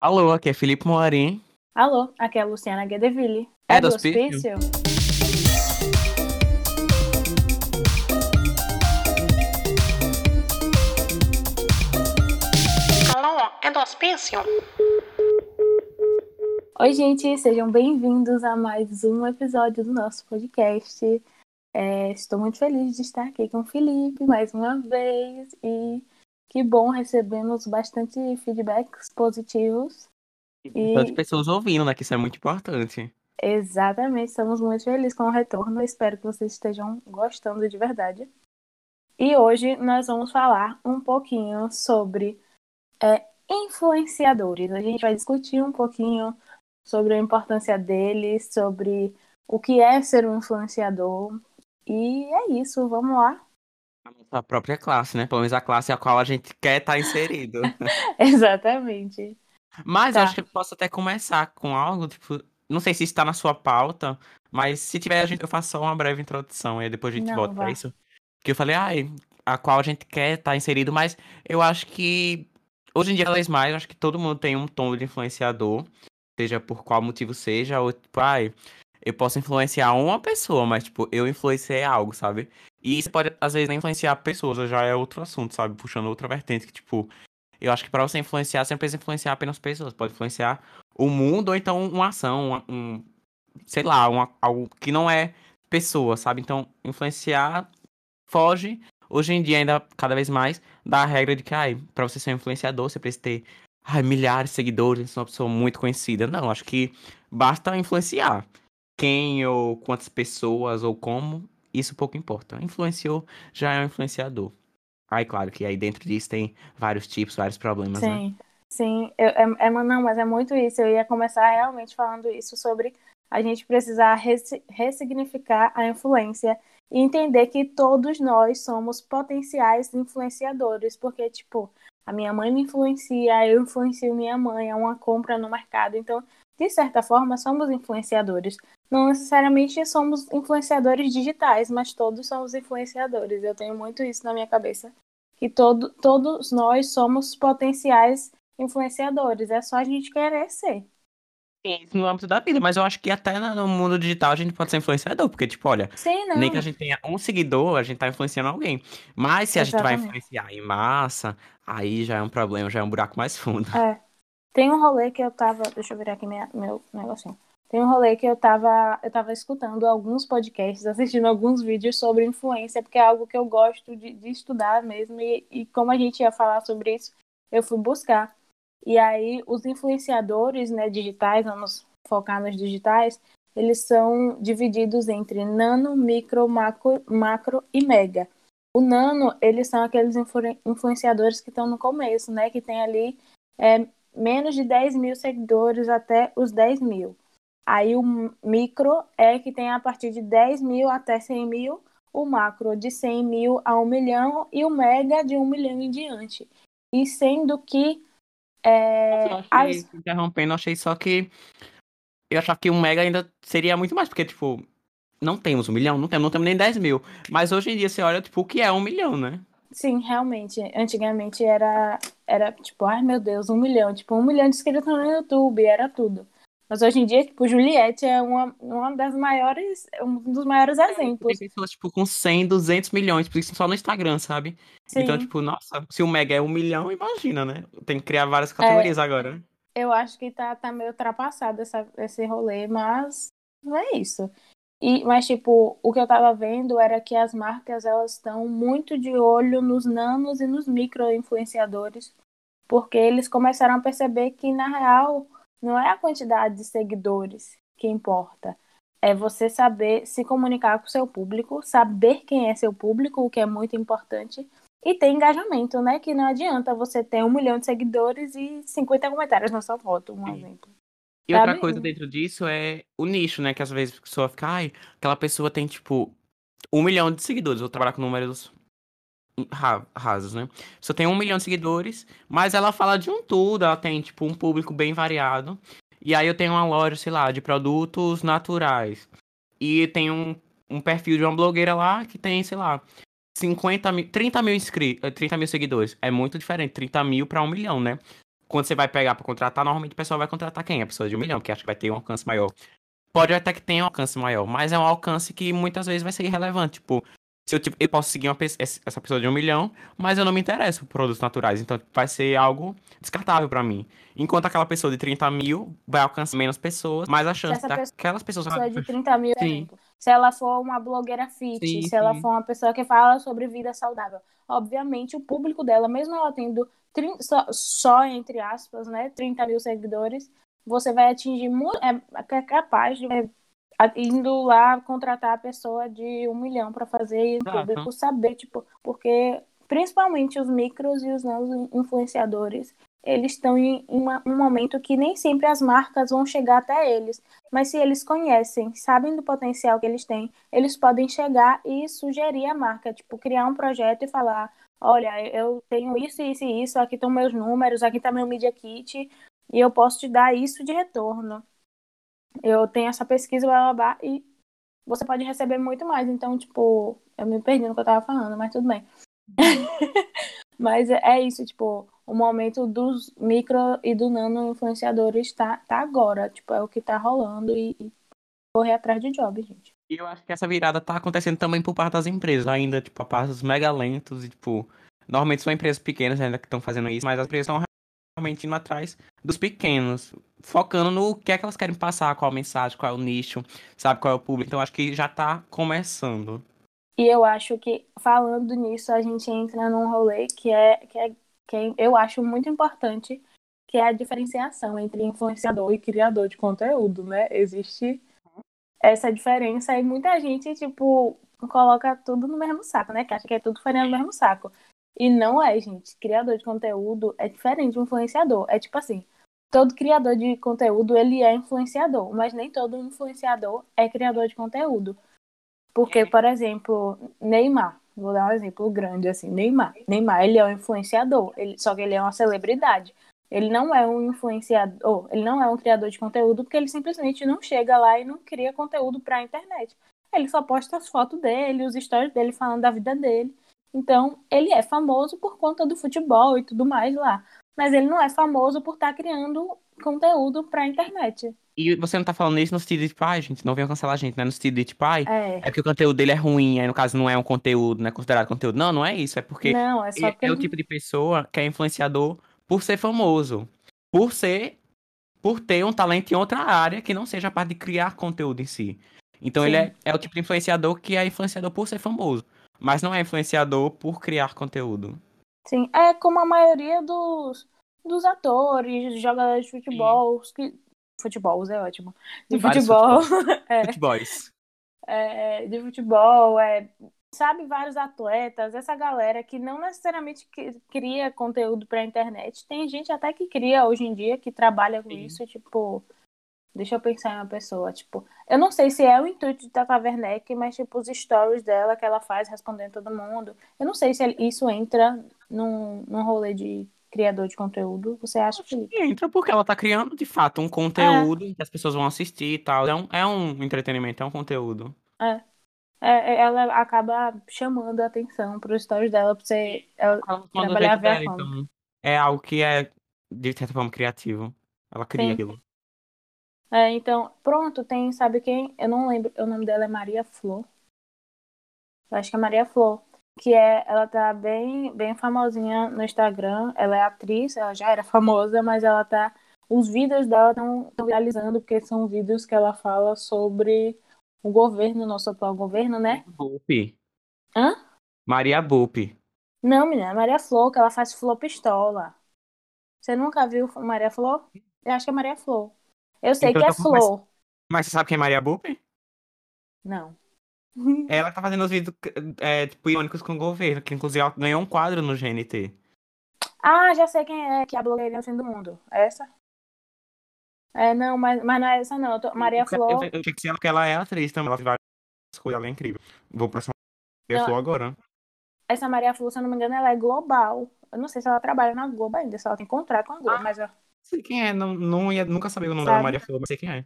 Alô, aqui é Felipe Moarim. Alô, aqui é a Luciana Guedeville. É É, do do hospício? hospício? Alô, é do hospício? Oi, gente, sejam bem-vindos a mais um episódio do nosso podcast. É, estou muito feliz de estar aqui com o Felipe mais uma vez e que bom recebemos bastante feedbacks positivos. E Tantas pessoas ouvindo, né? Que isso é muito importante. exatamente, estamos muito felizes com o retorno. Espero que vocês estejam gostando de verdade. E hoje nós vamos falar um pouquinho sobre é, influenciadores. A gente vai discutir um pouquinho sobre a importância deles, sobre o que é ser um influenciador. E é isso, vamos lá. A própria classe, né? Pelo menos a classe a qual a gente quer estar inserido. Exatamente. Mas Tá. acho que eu posso até começar com algo, tipo, não sei se está na sua pauta, mas se tiver, a gente, eu faço só uma breve introdução e aí depois a gente Não, volta vá. pra isso. Porque eu falei, ai, a qual a gente quer estar inserido, mas eu acho que hoje em dia, cada vez mais, acho que todo mundo tem um tom de influenciador, seja por qual motivo seja, ou tipo, ai, eu posso influenciar uma pessoa, mas tipo, eu influenciei algo, sabe? E isso pode, às vezes, nem influenciar pessoas, já é outro assunto, sabe? Puxando outra vertente, que tipo, eu acho que pra você influenciar, você não precisa influenciar apenas pessoas, pode influenciar o mundo ou então uma ação, uma- um, sei lá, uma, algo que não é pessoa, sabe? Então, influenciar foge, hoje em dia, ainda cada vez mais, da regra de que, ai, pra você ser um influenciador, você precisa ter ai, milhares de seguidores, ser uma pessoa muito conhecida. Não, acho que basta influenciar. Quem ou quantas pessoas ou como, isso pouco importa. Influenciou, já é um influenciador. Aí, claro que aí dentro disso tem vários tipos, vários problemas, né? Sim, sim. Eu, é, é- não, mas é muito isso. Eu ia começar realmente falando isso sobre a gente precisar resi- ressignificar a influência e entender que todos nós somos potenciais influenciadores, porque, tipo, a minha mãe me influencia, eu influencio minha mãe, é uma compra no mercado. Então, de certa forma, somos influenciadores. Não necessariamente somos influenciadores digitais, mas todos somos influenciadores. Eu tenho muito isso na minha cabeça que todo, todos nós somos potenciais influenciadores. É só a gente querer ser. Sim, isso no âmbito da vida, mas eu acho que até no mundo digital a gente pode ser influenciador, porque, tipo, olha, Sim, não. nem que a gente tenha um seguidor, a gente tá influenciando alguém. Mas se a gente vai Exatamente. influenciar em massa, aí já é um problema, já é um buraco mais fundo. É. Tem um rolê que eu tava. Deixa eu virar aqui minha, meu negocinho. Tem um rolê que eu tava, eu tava escutando alguns podcasts, assistindo alguns vídeos sobre influência, porque é algo que eu gosto de, de estudar mesmo. E, e como a gente ia falar sobre isso, eu fui buscar. E aí, os influenciadores né, digitais, vamos focar nos digitais, eles são divididos entre nano, micro, macro, macro e mega. O nano, eles são aqueles influ- influenciadores que estão no começo, né? Que tem ali é, menos de 10 mil seguidores até os 10 mil. Aí o micro é que tem a partir de 10 mil até 100 mil, o macro de 100 mil a 1 milhão e o mega de 1 milhão em diante. E sendo que é, Eu achei, as- interrompendo, achei só que. Eu achava que um mega ainda seria muito mais, porque, tipo, não temos um milhão, não temos, não temos nem 10 mil. Mas hoje em dia você olha, tipo, o que é um milhão, né? Sim, realmente. Antigamente era, era tipo, ai meu Deus, um milhão. Tipo, um milhão de inscritos no YouTube, era tudo. Mas hoje em dia, tipo, Juliette é uma, uma das maiores, um dos maiores Tem exemplos. pessoas, tipo, com 100, 200 milhões, por isso só no Instagram, sabe? Então, Sim. tipo, nossa, se o mega é um milhão, imagina, né? Tem que criar várias categorias agora, né? Eu acho que tá, tá meio ultrapassado essa, esse rolê, mas não é isso. E, mas, tipo, o que eu tava vendo era que as marcas, elas estão muito de olho nos nanos e nos micro-influenciadores, porque eles começaram a perceber que, na real, não é a quantidade de seguidores que importa. É você saber se comunicar com o seu público, saber quem é seu público, o que é muito importante, e ter engajamento, né? Que não adianta você ter um milhão de seguidores e 50 comentários na sua foto, um exemplo. E outra Sabe? coisa dentro disso é o nicho, né? Que às vezes a pessoa fica, ai, aquela pessoa tem, tipo, um milhão de seguidores. Vou trabalhar com números ra- rasos, né? Pessoa tem um milhão de seguidores, mas ela fala de um tudo, ela tem, tipo, um público bem variado. E aí eu tenho uma loja, sei lá, de produtos naturais. E tem um, um perfil de uma blogueira lá que tem, sei lá, 50 mil, 30 mil inscritos, 30 mil seguidores. É muito diferente, 30 mil pra um milhão, né? Quando você vai pegar pra contratar, normalmente o pessoal vai contratar quem? A pessoa de um milhão, porque acha que vai ter um alcance maior. Pode até que tenha um alcance maior, mas é um alcance que muitas vezes vai ser irrelevante. Tipo, se eu, tipo, eu posso seguir uma pe- essa pessoa de um milhão, mas eu não me interesso por produtos naturais. Então vai ser algo descartável pra mim. Enquanto aquela pessoa de 30 mil vai alcançar menos pessoas, mas a chance daquelas pessoas. pessoa de 30 mil, Sim. exemplo. Se ela for uma blogueira fit, Sim, se ela sim. for uma pessoa que fala sobre vida saudável, obviamente o público dela, mesmo ela tendo 30 só, só, entre aspas, né, 30 mil seguidores, você vai atingir muito, é, é capaz de é, indo lá contratar a pessoa de um milhão para fazer e o público saber, tipo, porque principalmente os micros e os não influenciadores, eles estão em uma- um momento que nem sempre as marcas vão chegar até eles. Mas se eles conhecem, sabem do potencial que eles têm, eles podem chegar e sugerir a marca, tipo, criar um projeto e falar: olha, eu tenho isso, isso e isso, aqui estão meus números, aqui está meu Media Kit, e eu posso te dar isso de retorno. Eu tenho essa pesquisa, blá blá blá, e você pode receber muito mais. Então, tipo, eu me perdi no que eu tava falando, mas tudo bem. mas é, é isso, tipo, o momento dos micro e do nano influenciadores tá, tá agora. Tipo, é o que tá rolando e, e correr atrás de job, gente. E eu acho que essa virada tá acontecendo também por parte das empresas, ainda, tipo, a passos mega lentos e, tipo, normalmente são empresas pequenas ainda que estão fazendo isso, mas as empresas estão realmente indo atrás dos pequenos, focando no que é que elas querem passar, qual a mensagem, qual é o nicho, sabe, qual é o público. Então acho que já tá começando. E eu acho que, falando nisso, a gente entra num rolê que é, que é, que é eu acho muito importante, que é a diferenciação entre influenciador e criador de conteúdo, né? Existe essa diferença e muita gente, tipo, coloca tudo no mesmo saco, né? Que acha que é tudo farinha no mesmo saco. E não é, gente. Criador de conteúdo é diferente de influenciador. É tipo assim, todo criador de conteúdo, ele é influenciador, mas nem todo influenciador é criador de conteúdo. Porque, por exemplo, Neymar, vou dar um exemplo grande assim, Neymar. Neymar, ele é um influenciador, ele, só que ele é uma celebridade. Ele não é um influenciador, ele não é um criador de conteúdo, porque ele simplesmente não chega lá e não cria conteúdo pra internet. Ele só posta as fotos dele, os stories dele falando da vida dele. Então, ele é famoso por conta do futebol e tudo mais lá. Mas ele não é famoso por estar criando conteúdo pra internet. E você não tá falando isso no sentido de, tipo, ai, gente, não venham cancelar a gente, né? No sentido de, tipo, ai, É. é porque o conteúdo dele é ruim, aí no caso não é um conteúdo, não é considerado conteúdo. Não, não é isso, é porque Não, é só é, porque é o tipo de pessoa que é influenciador por ser famoso, por ser, por ter um talento em outra área que não seja a parte de criar conteúdo em si. Então ele Sim. é, é o tipo de influenciador que é influenciador por ser famoso, mas não é influenciador por criar conteúdo. Sim, é como a maioria dos, dos atores, jogadores de futebol, que... futebol é ótimo. De Vários futebol, é, Futeboys. é, de futebol, é, sabe, vários atletas, essa galera que não necessariamente cria conteúdo pra internet. Tem gente até que cria hoje em dia, que trabalha com Sim. isso, tipo, deixa eu pensar em uma pessoa, tipo, eu não sei se é o intuito de Tata Werneck, mas tipo, os stories dela que ela faz respondendo todo mundo. Eu não sei se isso entra num, num rolê de criador de conteúdo. Você acha, Felipe? E entra porque ela tá criando, de fato, um conteúdo que as pessoas vão assistir e tal. É um, é um entretenimento, é um conteúdo. É, é, ela acaba chamando a atenção pros stories dela pra você. Ela, Ela do Trabalhar dela, fama. então é algo que é, de certa forma, criativo. Ela cria Sim. aquilo. É, então, pronto, tem, sabe quem? Eu não lembro, o nome dela é Maria Flor. Eu acho que é Maria Flor. Que é, ela tá bem, bem famosinha no Instagram. Ela é atriz, ela já era famosa, mas ela tá. Os vídeos dela estão viralizando, porque são vídeos que ela fala sobre o governo, nosso atual governo, né? Bupi. Hã? Maria Bupi. Não, menina, é Maria Flor, que ela faz Flor Pistola. Você nunca viu Maria Flor? Eu acho que é Maria Flor. Eu sei Então que é eu mais- Flor. Mas você sabe quem é Maria Bupi? Não. Ela tá fazendo os vídeos é, tipo, irônicos com o governo, que inclusive ela ganhou um quadro no GNT. Ah, já sei quem é, que é a blogueirinha no fim do mundo. É essa? É, não, mas, mas não é essa não. Eu tô- Maria Porque Flor. Eu, eu tinha que ser ela, porque ela é atriz também. Ela faz várias coisas, ela é incrível. Vou pra essa Maria Não. Flor agora. Essa Maria Flor, se eu não me engano, ela é global. Eu não sei se ela trabalha na Globo ainda, se ela tem contrato com a Globo, Ah. mas. ó, Sei quem é, não, não ia nunca saber o nome Sabe? Maria Flor, mas sei quem é.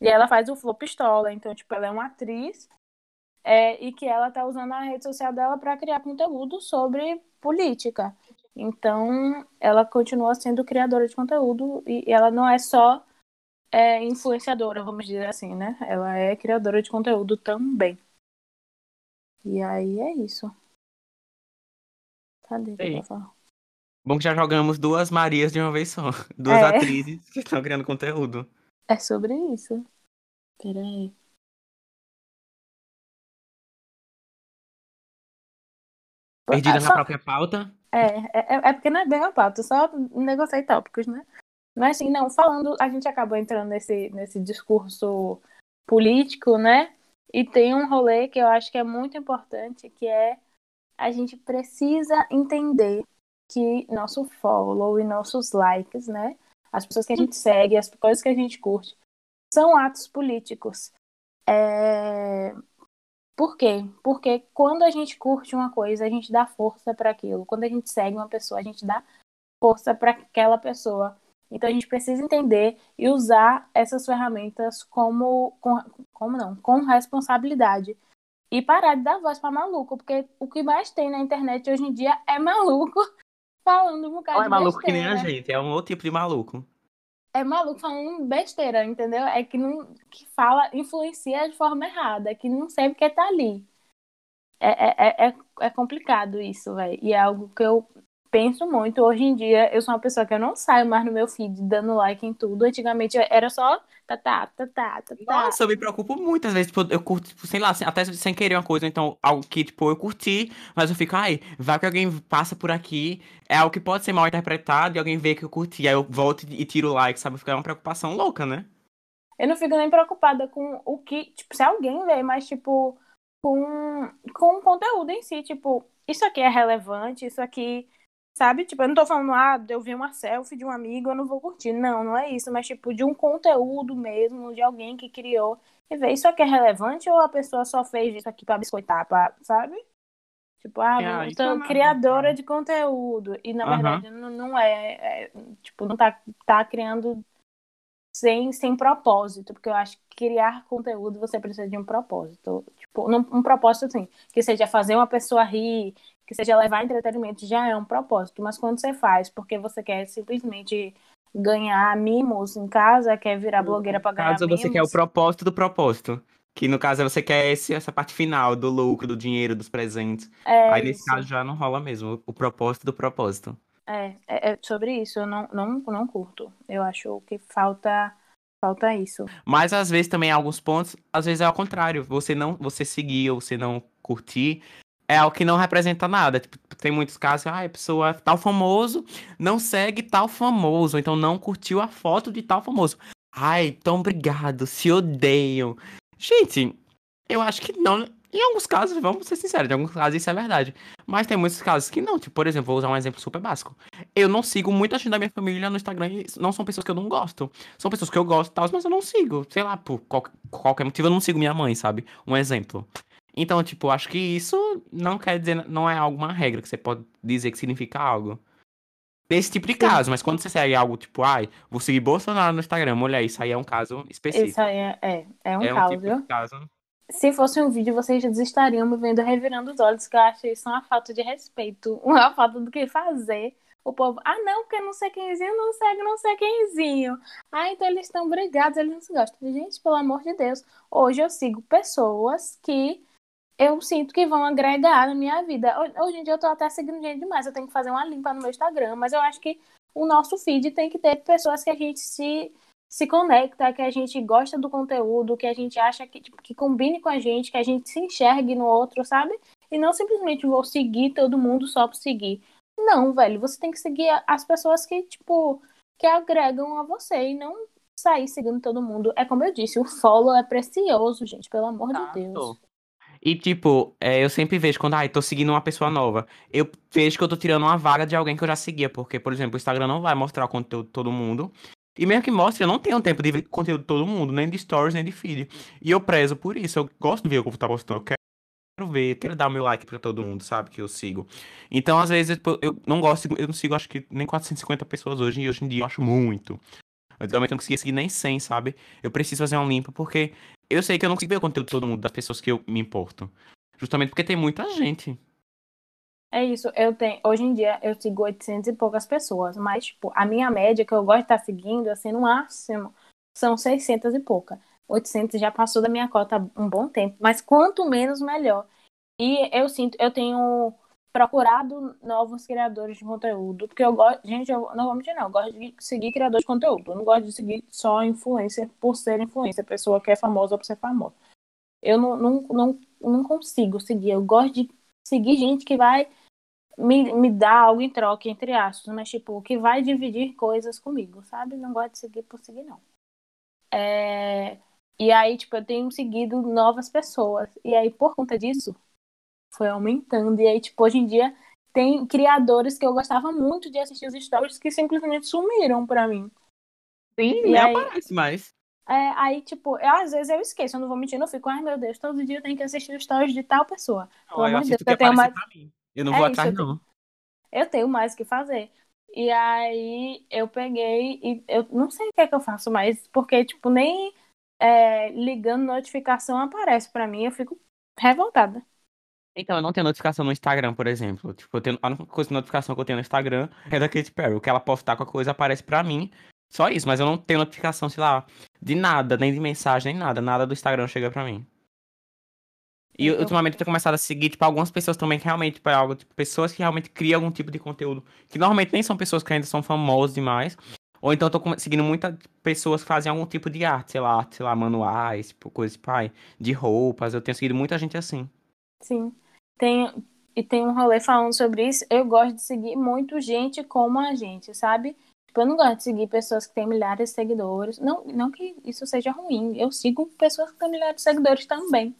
E ela faz o Flor Pistola, então, tipo, ela é uma atriz é, e que ela tá usando a rede social dela pra criar conteúdo sobre política. Então, ela continua sendo criadora de conteúdo e ela não é só é, influenciadora, vamos dizer assim, né? Ela é criadora de conteúdo também. E aí é isso. Cadê que eu Ei. falar? Bom que já jogamos duas Marias de uma vez só. Duas É. atrizes que estão criando conteúdo. É sobre isso. Peraí. Perdidas Ah, na só- própria pauta. É, é, é porque não é bem a pauta, só negociei tópicos, né? Mas assim, não, falando, a gente acabou entrando nesse, nesse discurso político, né? E tem um rolê que eu acho que é muito importante, que é a gente precisa entender que nosso follow e nossos likes, né? As pessoas que a gente segue, as coisas que a gente curte, são atos políticos. É... Por quê? Porque quando a gente curte uma coisa, a gente dá força para aquilo. Quando a gente segue uma pessoa, a gente dá força para aquela pessoa. Então a gente precisa entender e usar essas ferramentas como, com, como não, com responsabilidade. E parar de dar voz para maluco, porque o que mais tem na internet hoje em dia é maluco falando um bocado Não é maluco que nem a besteira. gente, é um outro tipo de maluco. É maluco falando besteira, entendeu? É que não que fala, influencia de forma errada, que não sabe que tá ali. É, é, é, é complicado isso, velho. E é algo que eu penso muito. Hoje em dia, eu sou uma pessoa que eu não saio mais no meu feed dando like em tudo. Antigamente era só tá, tá, tá, tá, tá, tá. Nossa, eu me preocupo muito, às vezes, tipo, eu curto, tipo, sei lá, até sem querer uma coisa, então, algo que, tipo, eu curti, mas eu fico, ai, vai que alguém passa por aqui, é algo que pode ser mal interpretado e alguém vê que eu curti, aí eu volto e tiro o like, sabe? Fica uma preocupação louca, né? Eu não fico nem preocupada com o que, tipo, se alguém vê, mas, tipo, com, com o conteúdo em si, tipo, isso aqui é relevante, isso aqui, sabe? Tipo, eu não tô falando, ah, eu vi uma selfie de um amigo, eu não vou curtir. Não, não é isso, mas, tipo, de um conteúdo mesmo, de alguém que criou, e ver, isso aqui é relevante ou a pessoa só fez isso aqui pra biscoitar, pra, sabe? Tipo, ah, É, isso é criadora de conteúdo. E, na verdade, não, não é, é, Tipo, não tá, tá criando sem, sem propósito, porque eu acho que criar conteúdo você precisa de um propósito. Tipo, num- um propósito assim, que seja fazer uma pessoa rir, que seja levar entretenimento, já é um propósito. Mas quando você faz porque você quer simplesmente ganhar mimos em casa, quer virar blogueira pra No ganhar caso, mimos. você quer o propósito do propósito. Que no caso você quer esse, essa parte final do lucro, do dinheiro, dos presentes. é Aí nesse isso. caso já não rola mesmo. O propósito do propósito. É, é, é sobre isso, eu não, não, não curto. Eu acho que falta, falta isso. Mas às vezes também alguns pontos, às vezes é ao contrário. Você não, você seguir ou você não curtir é algo que não representa nada. Tipo, tem muitos casos que ah, a pessoa é tal famoso, não segue tal famoso, então não curtiu a foto de tal famoso. Ai, tão obrigado, se odeiam. Gente, eu acho que não. Em alguns casos, vamos ser sinceros, em alguns casos isso é verdade. Mas tem muitos casos que não. Tipo, por exemplo, vou usar um exemplo super básico. Eu não sigo muita gente da minha família no Instagram e não são pessoas que eu não gosto. São pessoas que eu gosto e tal, mas eu não sigo. Sei lá, por qual- qualquer motivo eu não sigo minha mãe, sabe? Um exemplo. Então, tipo, acho que isso não quer dizer, não é alguma regra que você pode dizer que significa algo. Nesse tipo de caso, mas quando você segue algo tipo, ai, vou seguir Bolsonaro no Instagram, mulher, isso aí é um caso específico. Isso aí é, é, é um é um tipo viu? de caso. Se fosse um vídeo, vocês já estariam me vendo revirando os olhos, que eu acho isso uma falta de respeito, uma falta do que fazer. O povo, ah, não, porque não sei quemzinho, não segue, não sei quemzinho. Ah, então eles estão brigados, eles não se gostam. Gente, pelo amor de Deus. Hoje eu sigo pessoas que eu sinto que vão agregar na minha vida. Ho- Hoje em dia eu tô até seguindo gente demais, eu tenho que fazer uma limpa no meu Instagram, mas eu acho que o nosso feed tem que ter pessoas que a gente se se conecta, que a gente gosta do conteúdo, que a gente acha que, tipo, que combine com a gente, que a gente se enxergue no outro, sabe? E não simplesmente vou seguir todo mundo só por seguir. Não, velho, você tem que seguir as pessoas que, tipo, que agregam a você e não sair seguindo todo mundo. É como eu disse, o follow é precioso, gente, pelo amor de Deus. E, tipo, é, eu sempre vejo quando, ai, tô seguindo uma pessoa nova. Eu vejo que eu tô tirando uma vaga de alguém que eu já seguia. Porque, por exemplo, o Instagram não vai mostrar o conteúdo de todo mundo. E mesmo que mostre, eu não tenho tempo de ver conteúdo de todo mundo, nem de stories, nem de feed. E eu prezo por isso. Eu gosto de ver o que tá postando. Eu quero ver, quero dar o meu like pra todo mundo, sabe? Que eu sigo. Então, às vezes, tipo, eu não gosto, eu não sigo, acho que nem 450 pessoas hoje. E hoje em dia eu acho muito. Eu não conseguia seguir nem 100, sabe? Eu preciso fazer um limpo porque eu sei que eu não consigo ver o conteúdo de todo mundo, das pessoas que eu me importo. Justamente porque tem muita gente. É isso, eu tenho, hoje em dia eu sigo 800 e poucas pessoas, mas tipo, a minha média que eu gosto de estar seguindo, assim, no máximo, são 600 e pouca. 800 já passou da minha cota um bom tempo, mas quanto menos melhor. E eu sinto, eu tenho procurado novos criadores de conteúdo, porque eu gosto, gente, eu não vou mentir não, eu gosto de seguir criadores de conteúdo, eu não gosto de seguir só influencer por ser influencer, pessoa que é famosa por ser famosa. Eu não, não, não, não consigo seguir, eu gosto de seguir gente que vai me, me dar algo em troca, entre aspas, mas tipo, que vai dividir coisas comigo, sabe? Não gosto de seguir por seguir, não. É... E aí, tipo, eu tenho seguido novas pessoas. E aí, por conta disso, foi aumentando. E aí, tipo, hoje em dia tem criadores que eu gostava muito de assistir os stories que simplesmente sumiram pra mim. Sim, E nem aí- aparece mais. É, aí, tipo, eu, às vezes eu esqueço, eu não vou mentir, eu fico, ai meu Deus, todo dia eu tenho que assistir os stories de tal pessoa. Pelo Não, eu amor de assisto o Deus, que eu tenho mais- pra mim. Eu não É vou isso, atrás, eu não. Eu tenho mais o que fazer. E aí eu peguei e eu não sei o que é que eu faço mais, porque, tipo, nem é, ligando notificação aparece pra mim, eu fico revoltada. Então, eu não tenho notificação no Instagram, por exemplo. Tipo, eu tenho, a única coisa de notificação que eu tenho no Instagram é da Katy Perry. O que ela postar com a coisa aparece pra mim. Só isso, mas eu não tenho notificação, sei lá, de nada, nem de mensagem, nem nada. Nada do Instagram chega pra mim. E Eu- ultimamente eu tenho começado a seguir, tipo, algumas pessoas também que realmente, tipo, é algo, tipo, pessoas que realmente criam algum tipo de conteúdo. Que normalmente nem são pessoas que ainda são famosas demais. Ou então eu tô seguindo muitas pessoas que fazem algum tipo de arte, sei lá, sei lá, manuais, tipo, coisa, tipo, ai, de roupas. Eu tenho seguido muita gente assim. Sim. Tem, e tem um rolê falando sobre isso. Eu gosto de seguir muito gente como a gente, sabe? Tipo, eu não gosto de seguir pessoas que têm milhares de seguidores. Não, não que isso seja ruim. Eu sigo pessoas que têm milhares de seguidores também.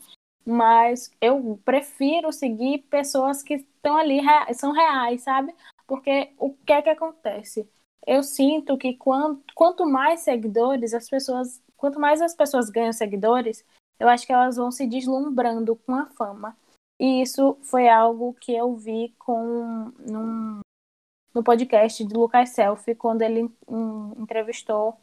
Mas eu prefiro seguir pessoas que estão ali, são reais, sabe? Porque o que é que acontece? Eu sinto que quanto, quanto mais seguidores as pessoas, quanto mais as pessoas ganham seguidores, eu acho que elas vão se deslumbrando com a fama. E isso foi algo que eu vi com num, no podcast de Lucas Selfie, quando ele hum, entrevistou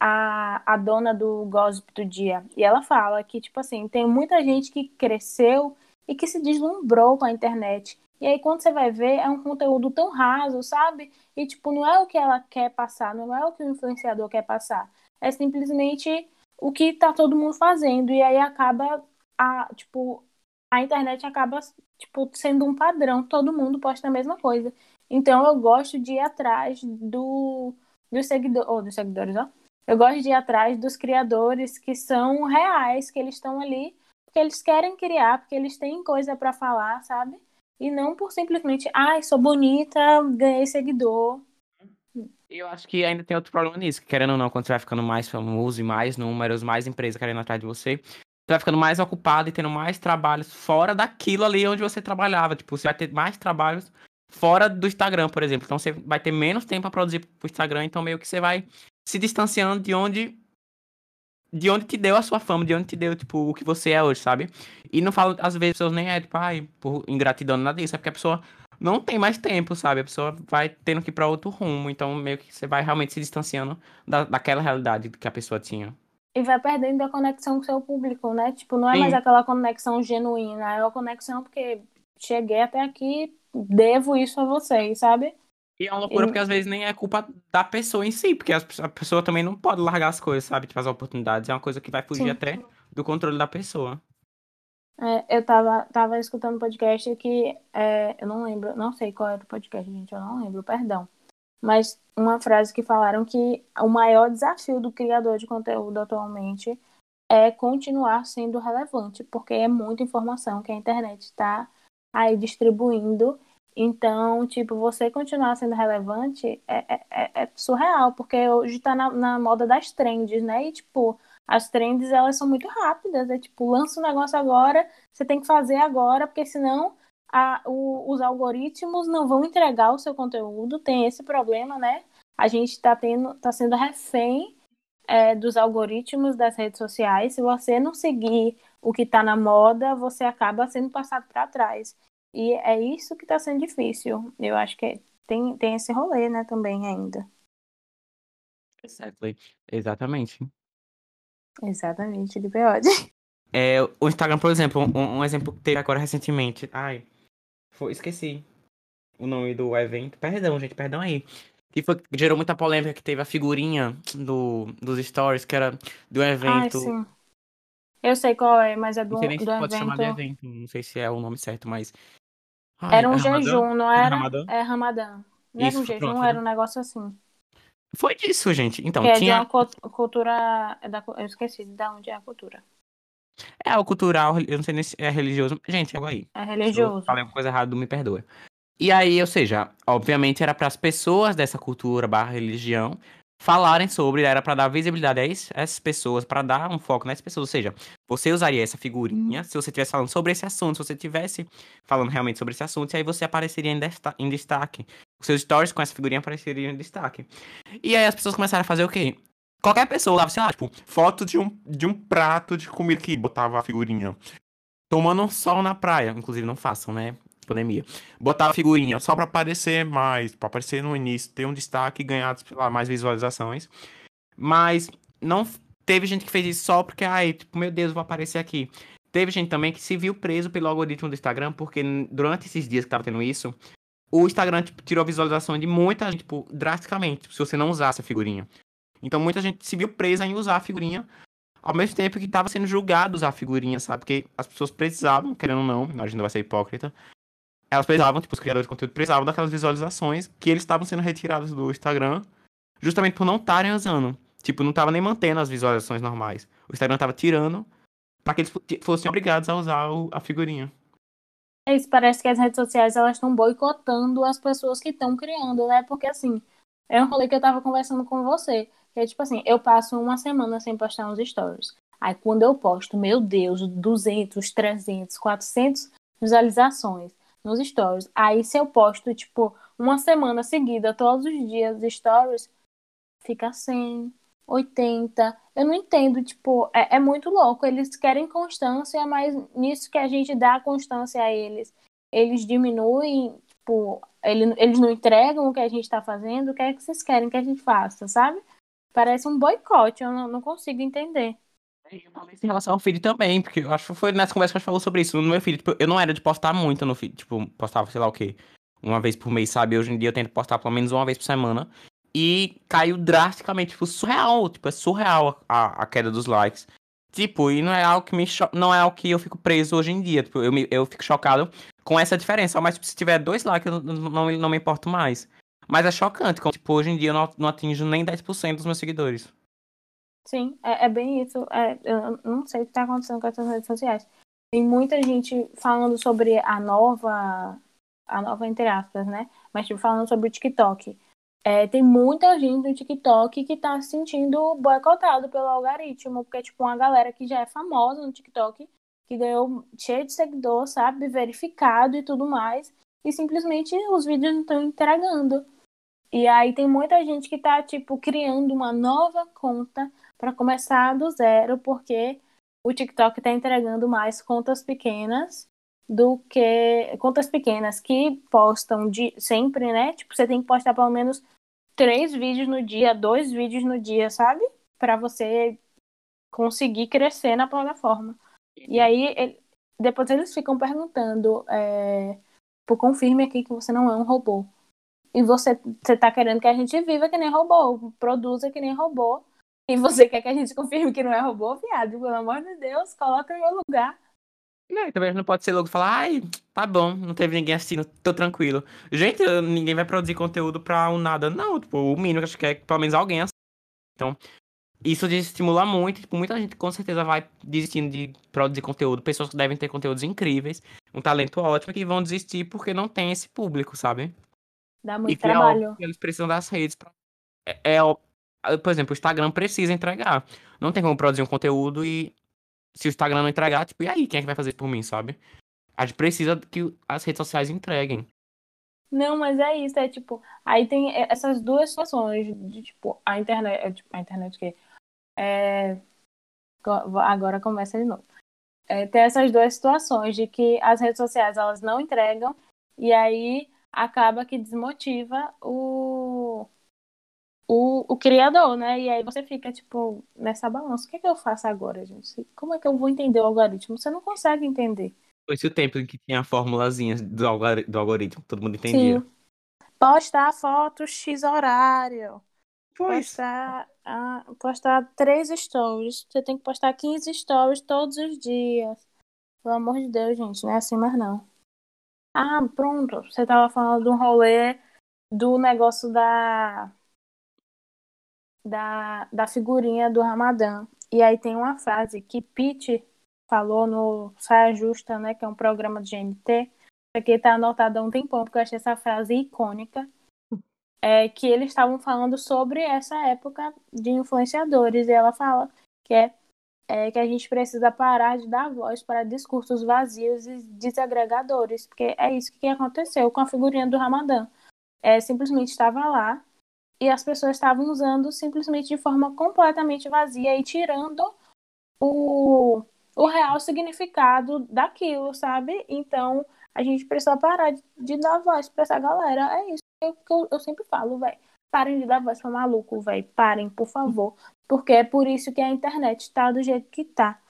a, a dona do Gossip do Dia. E ela fala que, tipo assim, tem muita gente que cresceu e que se deslumbrou com a internet. E aí, quando você vai ver, é um conteúdo tão raso, sabe? E, tipo, não é o que ela quer passar, não é o que o influenciador quer passar. É simplesmente o que tá todo mundo fazendo. E aí acaba, a, tipo, a internet acaba, tipo, sendo um padrão. Todo mundo posta a mesma coisa. Então, eu gosto de ir atrás do, dos seguidores, ou dos seguidores, ó. Eu gosto de ir atrás dos criadores que são reais, que eles estão ali porque eles querem criar, porque eles têm coisa pra falar, sabe? E não por simplesmente, ai, sou bonita, ganhei seguidor. Eu acho que ainda tem outro problema nisso, que querendo ou não, quando você vai ficando mais famoso e mais números, mais empresas querendo atrás de você, você vai ficando mais ocupado e tendo mais trabalhos fora daquilo ali onde você trabalhava. Tipo, você vai ter mais trabalhos fora do Instagram, por exemplo. Então você vai ter menos tempo para produzir pro Instagram, então meio que você vai se distanciando de onde de onde te deu a sua fama, de onde te deu, tipo, o que você é hoje, sabe? E não falo, às vezes, pessoas nem é, tipo, ai, por ingratidão, nada disso, é porque a pessoa não tem mais tempo, sabe? A pessoa vai tendo que ir pra outro rumo, então meio que você vai realmente se distanciando da, daquela realidade que a pessoa tinha. E vai perdendo a conexão com o seu público, né? Tipo, não é Sim. mais aquela conexão genuína, é uma conexão porque cheguei até aqui, devo isso a vocês, sabe? E é uma loucura Eu- porque às vezes nem é culpa da pessoa em si, porque a pessoa também não pode largar as coisas, sabe? Tipo, as oportunidades. É uma coisa que vai fugir Sim. até do controle da pessoa. É, eu tava, tava escutando um podcast que é, eu não lembro, não sei qual era o podcast, gente, eu não lembro, perdão. Mas uma frase que falaram que o maior desafio do criador de conteúdo atualmente é continuar sendo relevante, porque é muita informação que a internet está aí distribuindo. Então, tipo, você continuar sendo relevante é, é, é- é surreal, porque hoje tá na, na moda das trends, né? E, tipo, as trends, elas são muito rápidas. É tipo, lança um negócio agora, você tem que fazer agora, porque senão a- o- os algoritmos não vão entregar o seu conteúdo. Tem esse problema, né? A gente está tendo, tá sendo refém é, dos algoritmos das redes sociais. Se você não seguir o que está na moda, você acaba sendo passado para trás. E é isso que está sendo difícil. Eu acho que tem, tem esse rolê, né, também ainda. Exactly. Exatamente. Exatamente, de. É, o Instagram, por exemplo, um, um exemplo que teve agora recentemente. Ai, Foi, esqueci o nome do evento. Perdão, gente, perdão aí. Que foi, gerou muita polêmica que teve a figurinha do, dos stories, que era do Ai, evento. sim. Eu sei qual é, mas é do, Não sei nem se do pode chamar de evento. evento. Não sei se é o nome certo, mas. Ai, Era um é Ramadã? jejum, não Era era? Ramadã? É Ramadã. Não era um Isso, jejum, pronto. era um negócio assim. Foi disso, gente. Então, que é de tinha. uma cult- cultura. é eu esqueci de onde é a cultura. É o cultural, eu não sei nem se é religioso. Gente, água aí. É Se eu religioso. falei alguma coisa errada, me perdoa. E aí, ou seja, obviamente era para as pessoas dessa cultura barra religião falarem sobre, era para dar visibilidade a es- essas pessoas, para dar um foco nessas pessoas. Ou seja, você usaria essa figurinha se você estivesse falando sobre esse assunto, se você estivesse falando realmente sobre esse assunto, e aí você apareceria em, desta- em destaque. Os seus stories com essa figurinha apareceriam em destaque. E aí as pessoas começaram a fazer o quê? Qualquer pessoa sei lá, tipo, Foto de um, de um prato de comida que botava a figurinha. tomando um sol na praia. Inclusive, não façam, né? Pandemia. Botava a figurinha só pra aparecer mais, pra aparecer no início, ter um destaque e ganhar, lá, mais visualizações. Mas não teve gente que fez isso só porque, ai, tipo, meu Deus, vou aparecer aqui. Teve gente também que se viu preso pelo algoritmo do Instagram, porque durante esses dias que tava tendo isso, o Instagram tipo, tirou visualização de muita gente, tipo, drasticamente, se você não usasse a figurinha. Então muita gente se viu presa em usar a figurinha, ao mesmo tempo que tava sendo julgado usar a figurinha, sabe? Porque as pessoas precisavam, querendo ou não, a gente não vai ser hipócrita, elas precisavam, tipo, os criadores de conteúdo precisavam daquelas visualizações que eles estavam sendo retirados do Instagram, justamente por não estarem usando. Tipo, não tava nem mantendo as visualizações normais. O Instagram tava tirando pra que eles fo- fossem obrigados a usar o- a figurinha. É isso, parece que as redes sociais elas estão boicotando as pessoas que estão criando, né? Porque assim, é um rolê que eu tava conversando com você. Que é tipo assim, eu passo uma semana sem postar uns stories. Aí quando eu posto, meu Deus, 200, 300, 400 visualizações nos stories. Aí se eu posto, tipo, uma semana seguida, todos os dias stories, fica 100, 80. Eu não entendo, tipo, é, é muito louco. Eles querem constância, mas nisso que a gente dá constância a eles, eles diminuem, tipo, ele- eles não entregam o que a gente tá fazendo. O que é que vocês querem que a gente faça, sabe? Parece um boicote, eu não, não consigo entender. Eu falei isso em relação ao feed também, porque eu acho que foi nessa conversa que a gente falou sobre isso. No meu feed, tipo, eu não era de postar muito no feed, tipo, postava, sei lá o quê, uma vez por mês, sabe? Hoje em dia eu tento postar pelo menos uma vez por semana. E caiu drasticamente, tipo, surreal, tipo, é surreal a, a queda dos likes. Tipo, e não é algo que me cho... não é algo que eu fico preso hoje em dia. Tipo, eu, me- eu fico chocado com essa diferença. Mas tipo, se tiver dois likes, eu não, não, não me importo mais. Mas é chocante, como, tipo, hoje em dia eu não, não atinjo nem 10% dos meus seguidores. Sim, é, é bem isso. É, eu não sei o que está acontecendo com essas redes sociais. Tem muita gente falando sobre a nova, a nova entre aspas, né? Mas tipo, falando sobre o TikTok. É, tem muita gente no TikTok que tá se sentindo boicotado pelo algoritmo, porque tipo, uma galera que já é famosa no TikTok, que ganhou cheio de seguidor, sabe? Verificado e tudo mais, e simplesmente os vídeos não estão entregando. E aí tem muita gente que tá, tipo, criando uma nova conta para começar do zero, porque o TikTok está entregando mais contas pequenas do que contas pequenas que postam de sempre, né? Tipo, você tem que postar pelo menos três vídeos no dia, dois vídeos no dia, sabe? Para você conseguir crescer na plataforma. E aí, ele- depois eles ficam perguntando, é, tipo, confirme aqui que você não é um robô. E você, você tá querendo que a gente viva que nem robô, produza que nem robô. E você quer que a gente confirme que não é robô, viado? Pelo amor de Deus, coloca no meu lugar. Não, e também não pode ser logo falar, ai, tá bom, não teve ninguém assistindo, tô tranquilo. Gente, ninguém vai produzir conteúdo pra um nada, não. Tipo, o mínimo que acho que é que pelo menos alguém assista. Então, isso desestimula muito. Tipo, muita gente com certeza vai desistindo de produzir conteúdo. Pessoas que devem ter conteúdos incríveis, um talento ótimo, que vão desistir porque não tem esse público, sabe? Dá E muito que é trabalho. que eles precisam das redes. Pra... É, é ó- por exemplo, o Instagram precisa entregar. Não tem como produzir um conteúdo e se o Instagram não entregar, tipo, e aí, quem é que vai fazer por mim, sabe? A gente precisa que as redes sociais entreguem. Não, mas é isso, é tipo, aí tem essas duas situações de tipo, a internet, é, tipo, a internet que é go- agora começa de novo. É, tem essas duas situações de que as redes sociais elas não entregam e aí acaba que desmotiva o o, o criador, né? E aí você fica, tipo, nessa balança. O que é que eu faço agora, gente? Como é que eu vou entender o algoritmo? Você não consegue entender. Foi-se o tempo em que tinha formulazinhas do, algori- do algoritmo, todo mundo entendia. Sim. Postar foto X horário. Postar, ah, postar três stories. Você tem que postar 15 stories todos os dias. Pelo amor de Deus, gente, não é assim mais não. Ah, pronto. Você tava falando do rolê do negócio da, da, da figurinha do Ramadã. E aí tem uma frase que Pete falou no Saia Justa, né? Que é um programa do GNT. Isso aqui tá anotado há um tempão, porque eu achei essa frase icônica. É que eles estavam falando sobre essa época de influenciadores. E ela fala que é, é que a gente precisa parar de dar voz para discursos vazios e desagregadores. Porque é isso que aconteceu com a figurinha do Ramadã. É, simplesmente estava lá e as pessoas estavam usando simplesmente de forma completamente vazia e tirando o, o real significado daquilo, sabe? Então a gente precisa parar de, de dar voz pra essa galera. É isso eu, eu, eu sempre falo, velho. Parem de dar voz pra maluco, velho. Parem, por favor. Porque é por isso que a internet tá do jeito que tá.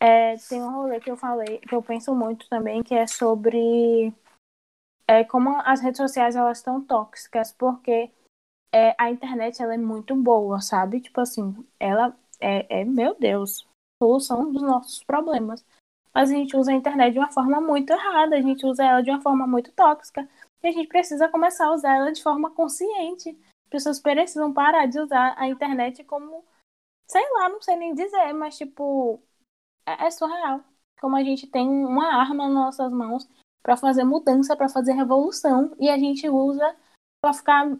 É, tem um rolê que eu falei, que eu penso muito também, que é sobre é, como as redes sociais elas estão tóxicas, porque é, a internet ela é muito boa, sabe? Tipo assim, ela é, é, meu Deus, solução dos nossos problemas. Mas a gente usa a internet de uma forma muito errada, a gente usa ela de uma forma muito tóxica. E a gente precisa começar a usar ela de forma consciente. As pessoas precisam parar de usar a internet como, sei lá, não sei nem dizer, mas tipo, é, é surreal. Como a gente tem uma arma nas nossas mãos para fazer mudança, para fazer revolução, e a gente usa para ficar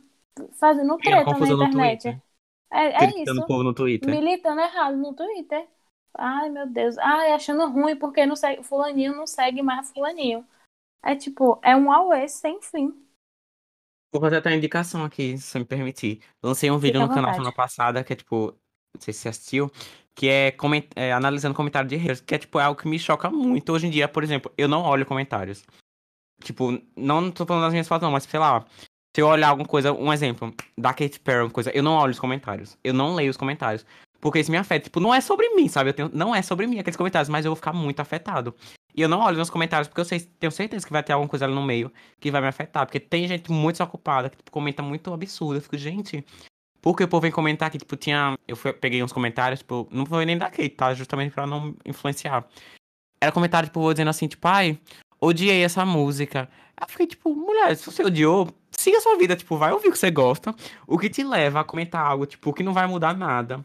fazendo treta na internet. É, é isso. o povo no Twitter. Militando errado no Twitter. Ai, meu Deus. Ai, achando ruim porque não segue, fulaninho não segue mais fulaninho. É tipo, é um auê sem fim. Vou fazer até uma indicação aqui, se me permitir. Lancei um vídeo Fica no canal semana passada, que é tipo, não sei se você assistiu, que é, coment... é, analisando comentário de haters, que é tipo, é algo que me choca muito hoje em dia. Por exemplo, eu não olho comentários. Tipo, não tô falando das minhas fotos, não, mas sei lá, se eu olhar alguma coisa, um exemplo, da Katy Perry, uma coisa, eu não olho os comentários. Eu não leio os comentários. Porque isso me afeta. Tipo, não é sobre mim, sabe? Tenho... Não é sobre mim aqueles comentários, mas eu vou ficar muito afetado. E eu não olho nos comentários, porque eu sei, tenho certeza que vai ter alguma coisa ali no meio que vai me afetar. Porque tem gente muito desocupada que tipo, comenta muito absurdo. Eu fico, gente, por que o povo vem comentar que, tipo, tinha. Eu fui- peguei uns comentários, tipo, não foi nem da Kate, tá? Justamente pra não influenciar. Era comentário, tipo, dizendo assim, tipo, ai, odiei essa música. Eu fiquei, tipo, mulher, se você odiou, siga a sua vida, tipo, vai ouvir o que você gosta. O que te leva a comentar algo, tipo, que não vai mudar nada.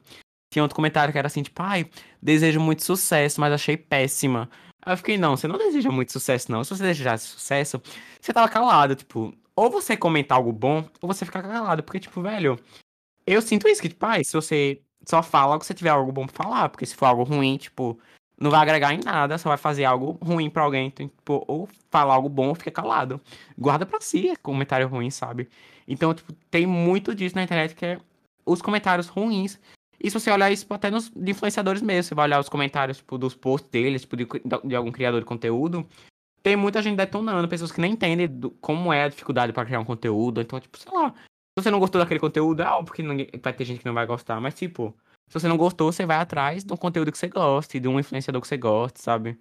Tinha outro comentário que era assim, tipo, ai, desejo muito sucesso, mas achei péssima. Aí eu fiquei, não, você não deseja muito sucesso, não. Se você desejasse sucesso, você tava calado, tipo, ou você comentar algo bom, ou você ficar calado. Porque, tipo, velho, eu sinto isso, que, tipo, ai, se você só fala que você tiver algo bom pra falar, porque se for algo ruim, tipo, não vai agregar em nada, só vai fazer algo ruim pra alguém. Então, tipo, ou falar algo bom ou fica calado. Guarda pra si comentário ruim, sabe? Então, tipo, tem muito disso na internet que é os comentários ruins. E se você olhar isso até nos de influenciadores mesmo, você vai olhar os comentários, tipo, dos posts deles, tipo, de, de algum criador de conteúdo. Tem muita gente detonando, pessoas que nem entendem do- como é a dificuldade pra criar um conteúdo. Então, tipo, sei lá. Se você não gostou daquele conteúdo, é óbvio que ninguém, vai ter gente que não vai gostar. Mas, tipo, se você não gostou, você vai atrás de um conteúdo que você goste, de um influenciador que você goste, sabe?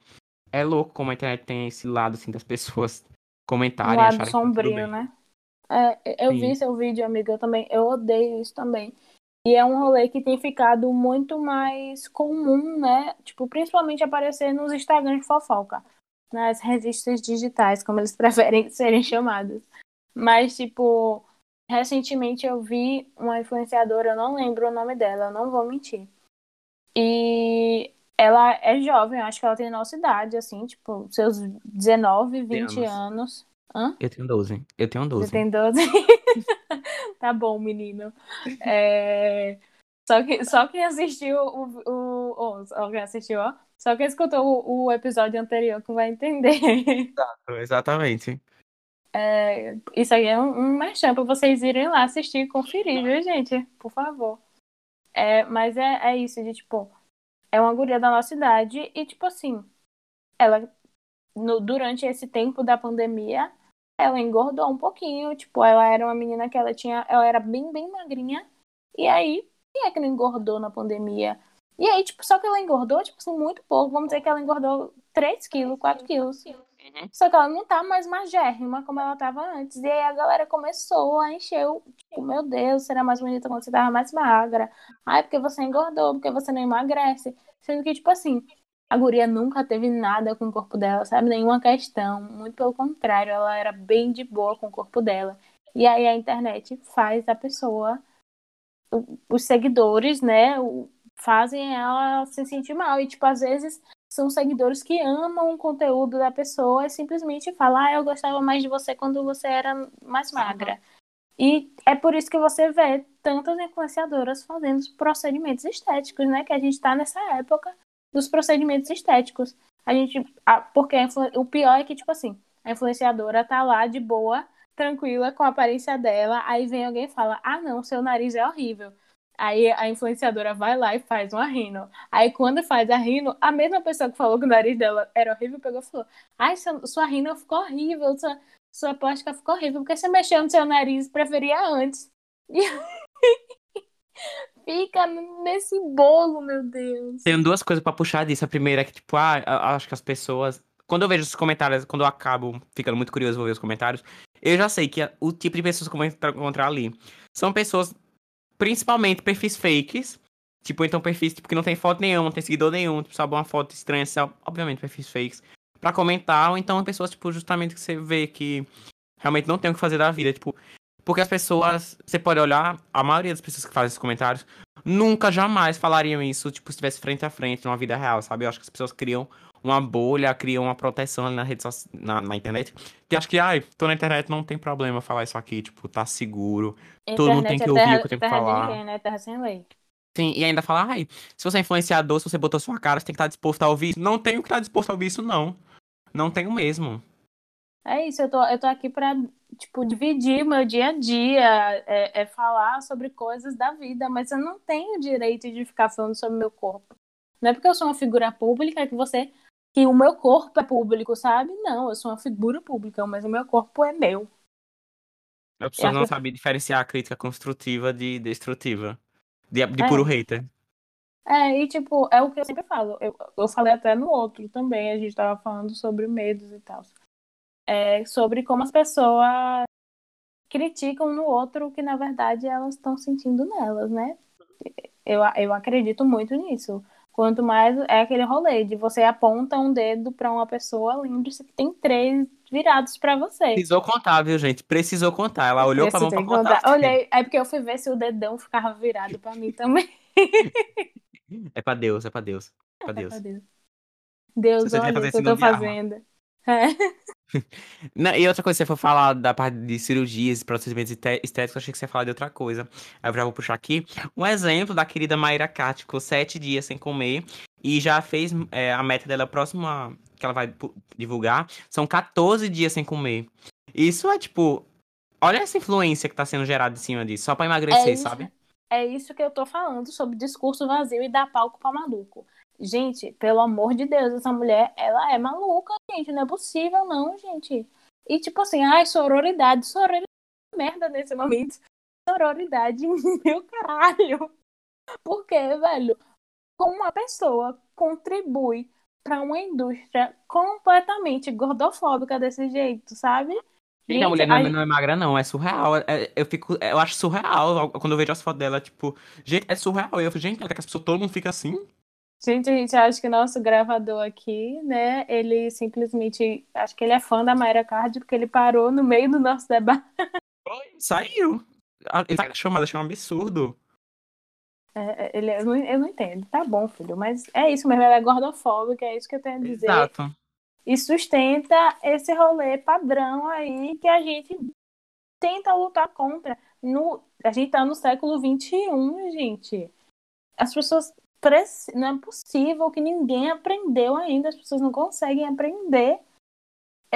É louco como a internet tem esse lado, assim, das pessoas Um comentarem e lado tá sombrio, né? É, eu Sim. vi seu vídeo, amiga, eu também. Eu odeio isso também. E é um rolê que tem ficado muito mais comum, né? Tipo, principalmente aparecer nos Instagrams de fofoca. Nas revistas digitais, como eles preferem serem chamadas. Mas, tipo, recentemente eu vi uma influenciadora, eu não lembro o nome dela, não vou mentir. E ela é jovem, eu acho que ela tem nossa idade, assim, tipo, seus 19, 20 anos. anos. Hã? Eu tenho 12. Eu tenho 12. Você tem 12? tá bom, menino. É, Só, que, só quem assistiu o. o... oh, só quem assistiu, ó. Só quem escutou o, o episódio anterior que vai entender. Exatamente. É, Isso aí é um, um merchan pra vocês irem lá assistir e conferir, viu, gente? Por favor. É, mas é, é isso, de tipo, é uma guria da nossa idade e, tipo assim, ela, no- durante esse tempo da pandemia, ela engordou um pouquinho, tipo, ela era uma menina que ela tinha, ela era bem, bem magrinha, e aí, quem é que não engordou na pandemia? E aí, tipo, só que ela engordou, tipo assim, muito pouco. Vamos dizer que ela engordou 3 quilos, 4 quilos. Só que ela não tá mais magérrima como ela tava antes. E aí a galera começou a encher o, tipo, meu Deus, será mais bonita quando você tava mais magra. Ai, porque você engordou, porque você não emagrece. Sendo que, tipo assim, a guria nunca teve nada com o corpo dela, sabe? Nenhuma questão. Muito pelo contrário, ela era bem de boa com o corpo dela. E aí a internet faz a pessoa, os seguidores, né, fazem ela se sentir mal. E, tipo, às vezes são seguidores que amam o conteúdo da pessoa e simplesmente falam, ah, eu gostava mais de você quando você era mais magra. E é por isso que você vê tantas influenciadoras fazendo os procedimentos estéticos, né? Que a gente tá nessa época dos procedimentos estéticos. A gente. a- porque a influ- o pior é que, tipo assim, a influenciadora tá lá de boa, tranquila, com a aparência dela, aí vem alguém e fala, ah não, seu nariz é horrível. Aí a influenciadora vai lá e faz uma rino. Aí quando faz a rino, a mesma pessoa que falou que o nariz dela era horrível pegou e falou: Ai, sua, sua rino ficou horrível, sua, sua plástica ficou horrível, porque você mexeu no seu nariz preferia antes. E fica nesse bolo, meu Deus. Tenho duas coisas pra puxar disso. A primeira é que, tipo, ah, acho que as pessoas. Quando eu vejo os comentários, quando eu acabo ficando muito curioso, vou ver os comentários, eu já sei que o tipo de pessoas que eu vou encontrar- ali são pessoas, principalmente perfis fakes. Tipo, então perfis tipo, que não tem foto nenhuma, não tem seguidor nenhum, tipo, sabe, uma foto estranha, só, obviamente, perfis fakes, pra comentar, ou então pessoas, tipo, justamente que você vê que realmente não tem o que fazer da vida, tipo, porque as pessoas, você pode olhar, a maioria das pessoas que fazem esses comentários nunca, jamais falariam isso, tipo, se estivesse frente a frente numa vida real, sabe? Eu acho que as pessoas criam uma bolha, criam uma proteção ali na rede soci- na, na internet. Que acho que, ai, tô na internet, não tem problema falar isso aqui, tipo, tá seguro. Todo mundo tem Internet que é ouvir terra- o que eu tenho que falar. ninguém, né? Terra sem lei. Sim, e ainda falar, ai, se você é influenciador, se você botou sua cara, você tem que estar disposto a ouvir isso. Não tenho que estar disposto a ouvir isso, não. Não tenho mesmo. É isso, eu tô, eu tô aqui pra, tipo, dividir meu dia a dia, é, é falar sobre coisas da vida, mas eu não tenho direito de ficar falando sobre meu corpo. Não é porque eu sou uma figura pública que você. que o meu corpo é público, sabe? Não, eu sou uma figura pública, mas o meu corpo é meu. A pessoa acho não que- sabe diferenciar a crítica construtiva de destrutiva. De, de É. puro hater. É, e tipo, é o que eu sempre falo. Eu, eu falei até no outro também, a gente tava falando sobre medos e tal. É sobre como as pessoas criticam no outro o que na verdade elas estão sentindo nelas, né? Eu, eu acredito muito nisso. Quanto mais é aquele rolê de você aponta um dedo pra uma pessoa, lembre-se que tem três virados pra você. Precisou contar, viu, gente? Precisou contar. Ela olhou pra mão pra contar. contar. Olhei, é porque eu fui ver se o dedão ficava virado pra mim também. É pra Deus, é pra Deus. É pra Deus. Meu Deus. Deus, olha o que eu tô fazendo. É. Não, e outra coisa, você for falar da parte de cirurgias, procedimentos esté- estéticos, eu achei que você ia falar de outra coisa. Aí eu já vou puxar aqui. Um exemplo da querida Maíra Cat, ficou sete dias sem comer e já fez é, a meta dela próxima, que ela vai divulgar, são 14 dias sem comer. Isso é tipo. Olha essa influência que tá sendo gerada em cima disso, só pra emagrecer, É isso. sabe? É isso que eu tô falando sobre discurso vazio e dar palco pra maluco. Gente, pelo amor de Deus, essa mulher, ela é maluca, gente. Não é possível, não, gente. E tipo assim, ai, sororidade. Sororidade merda nesse momento. Sororidade, meu caralho. Porque, velho, como uma pessoa contribui pra uma indústria completamente gordofóbica desse jeito, sabe? Gente, a mulher não, a- é- não é magra, não, é surreal. É- é- eu, fico, eu acho surreal quando eu vejo as fotos dela, tipo, gente, é surreal. Eu fico, gente, é que as pessoas, todo mundo fica assim. Gente, a gente acha que nosso gravador aqui, né, ele simplesmente, acho que ele é fã da Mayra Card porque ele parou no meio do nosso debate. Saiu. Ah, Ele tá chamado, achei um absurdo. É, é, ele, eu, não, eu não entendo. Tá bom, filho, mas é isso mesmo, ela é gordofóbica, é isso que eu tenho a dizer. Exato. E sustenta esse rolê padrão aí que a gente tenta lutar contra. No, a gente tá no século XXI, gente. As pessoas. Não é possível que ninguém aprendeu ainda, as pessoas não conseguem aprender.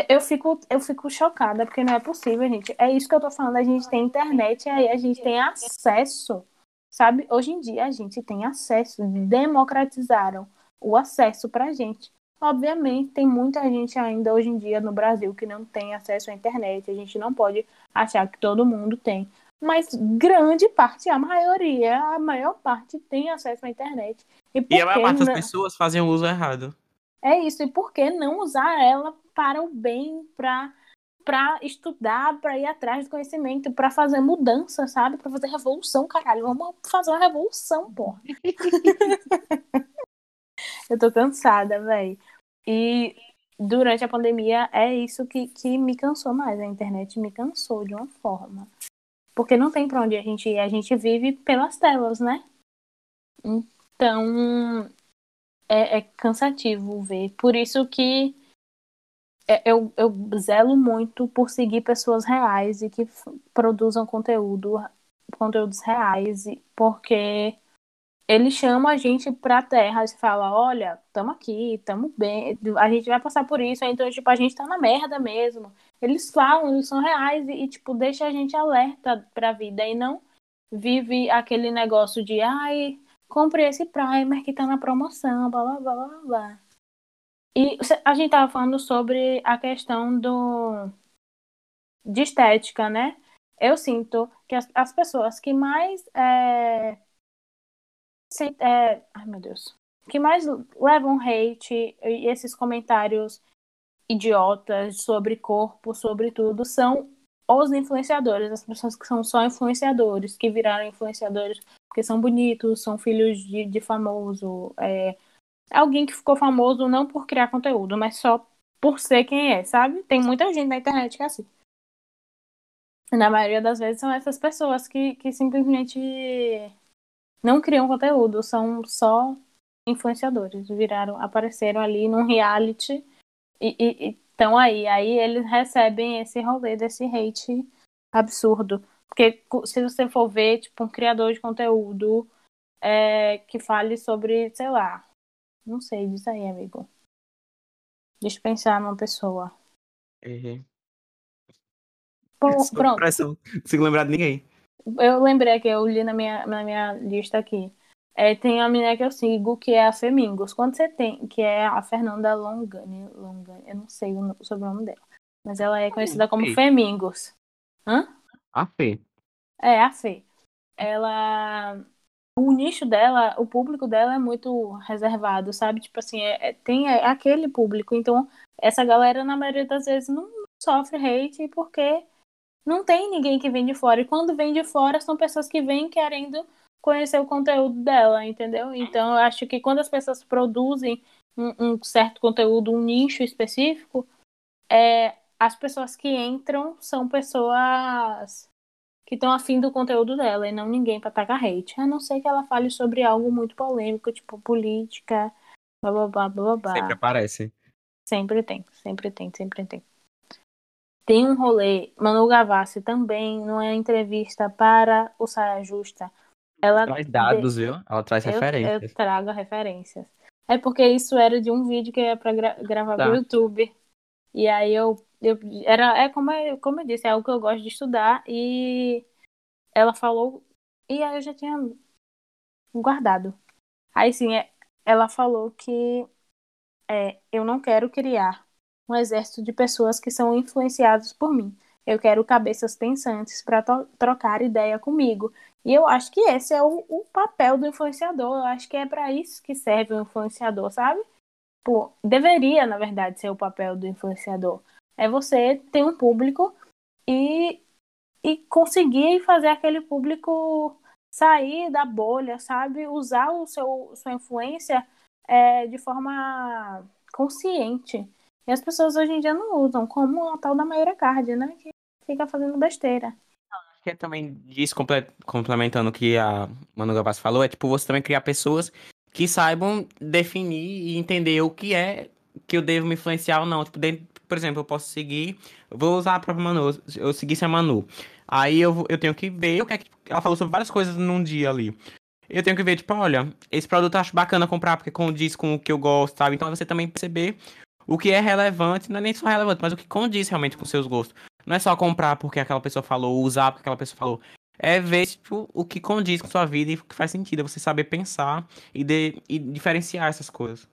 Eu fico, eu fico chocada, porque não é possível, gente. É isso que eu tô falando. A gente tem internet, aí a gente tem acesso. Sabe? Hoje em dia a gente tem acesso. Democratizaram o acesso pra gente. Obviamente, tem muita gente ainda hoje em dia no Brasil que não tem acesso à internet. A gente não pode achar que todo mundo tem. Mas grande parte, a maioria, a maior parte tem acesso à internet. E, por E a maior parte das não- pessoas fazem o uso errado. É isso, e por que não usar ela para o bem, para para estudar, para ir atrás do conhecimento, para fazer mudança, sabe? Para fazer revolução, caralho. Vamos fazer uma revolução, porra. Eu tô cansada, velho. E durante a pandemia é isso que, que me cansou mais. A internet me cansou de uma forma. Porque não tem pra onde a gente ir. A gente vive pelas telas, né? Então é, é cansativo ver. Por isso que é, eu, eu zelo muito por seguir pessoas reais e que produzam conteúdo, conteúdos reais, porque eles chamam a gente pra terra e fala, olha, tamo aqui, tamo bem, a gente vai passar por isso, então, tipo, a gente tá na merda mesmo. Eles falam, eles são reais e, e, tipo, deixa a gente alerta pra vida e não vive aquele negócio de, ai, compre esse primer que tá na promoção, blá blá blá blá blá. E a gente tava falando sobre a questão do de estética, né? Eu sinto que as, as pessoas que mais é, se- é, ai meu Deus, que mais levam hate e esses comentários idiotas sobre corpo, sobre tudo, são os influenciadores, as pessoas que são só influenciadores, que viraram influenciadores porque são bonitos, são filhos de, de famoso, é, alguém que ficou famoso não por criar conteúdo, mas só por ser quem é, sabe? Tem muita gente na internet que é assim. Na maioria das vezes são essas pessoas que, que simplesmente não criam conteúdo, são só influenciadores, viraram, apareceram ali num reality e estão aí. Aí eles recebem esse rolê desse hate absurdo. Porque se você for ver, tipo, um criador de conteúdo é, que fale sobre, sei lá, não sei, diz aí, amigo. Deixa eu pensar numa pessoa. Errei. Pô, pronto, pressão. Não consigo lembrar de ninguém. eu lembrei que eu li na minha, na minha lista aqui. É, tem uma menina que eu sigo que é a Femingos. Quando você tem, que é a Fernanda Longani, Longani eu não sei o no- o sobrenome dela, mas ela é conhecida como sei. Femingos. Hã? A Fê. É, a Fê. Ela. O nicho dela, o público dela é muito reservado, sabe? Tipo assim, é- é- tem aquele público. Então, essa galera, na maioria das vezes, não sofre hate porque não tem ninguém que vem de fora. E quando vem de fora, são pessoas que vêm querendo conhecer o conteúdo dela, entendeu? Então, eu acho que quando as pessoas produzem um, um certo conteúdo, um nicho específico, é, as pessoas que entram são pessoas que estão afim do conteúdo dela e não ninguém pra tacar hate. A não ser que ela fale sobre algo muito polêmico, tipo política, blá blá blá blá blá. Sempre aparece. Sempre tem, sempre tem, sempre tem. Tem um rolê, Manu Gavassi também, numa entrevista para o Saia Justa, ela Traz dados, viu? Ela traz eu, referências. eu trago referências. É porque isso era de um vídeo que eu ia pra gra- gravar Tá. pro YouTube. E aí eu, eu era é como eu, como eu disse, é algo que eu gosto de estudar e ela falou e aí eu já tinha guardado. Aí sim, é, ela falou que é, eu não quero criar um exército de pessoas que são influenciadas por mim. Eu quero cabeças pensantes para trocar ideia comigo. E eu acho que esse é o, o papel do influenciador. Eu acho que é para isso que serve o influenciador, sabe? Pô, deveria, na verdade, ser o papel do influenciador. É você ter um público e, e conseguir fazer aquele público sair da bolha, sabe? Usar o seu sua influência é, de forma consciente. E as pessoas hoje em dia não usam, como a tal da Mayra Card, né? Que fica fazendo besteira. Que é também disso, comple- complementando o que a Manu Gavassi falou, é tipo você também criar pessoas que saibam definir e entender o que é que eu devo me influenciar ou não. Tipo, dentro- por exemplo, eu posso seguir, vou usar a própria Manu, eu seguisse a Manu. Aí eu, eu tenho que ver o que é que ela falou sobre várias coisas num dia ali. Eu tenho que ver, tipo, olha, esse produto eu acho bacana comprar porque condiz com o que eu gosto, sabe? Então você também perceber o que é relevante, não é nem só relevante, mas o que condiz realmente com seus gostos. Não é só comprar porque aquela pessoa falou, usar porque aquela pessoa falou. É ver tipo, o que condiz com sua vida e o que faz sentido. É você saber pensar e, de- e diferenciar essas coisas.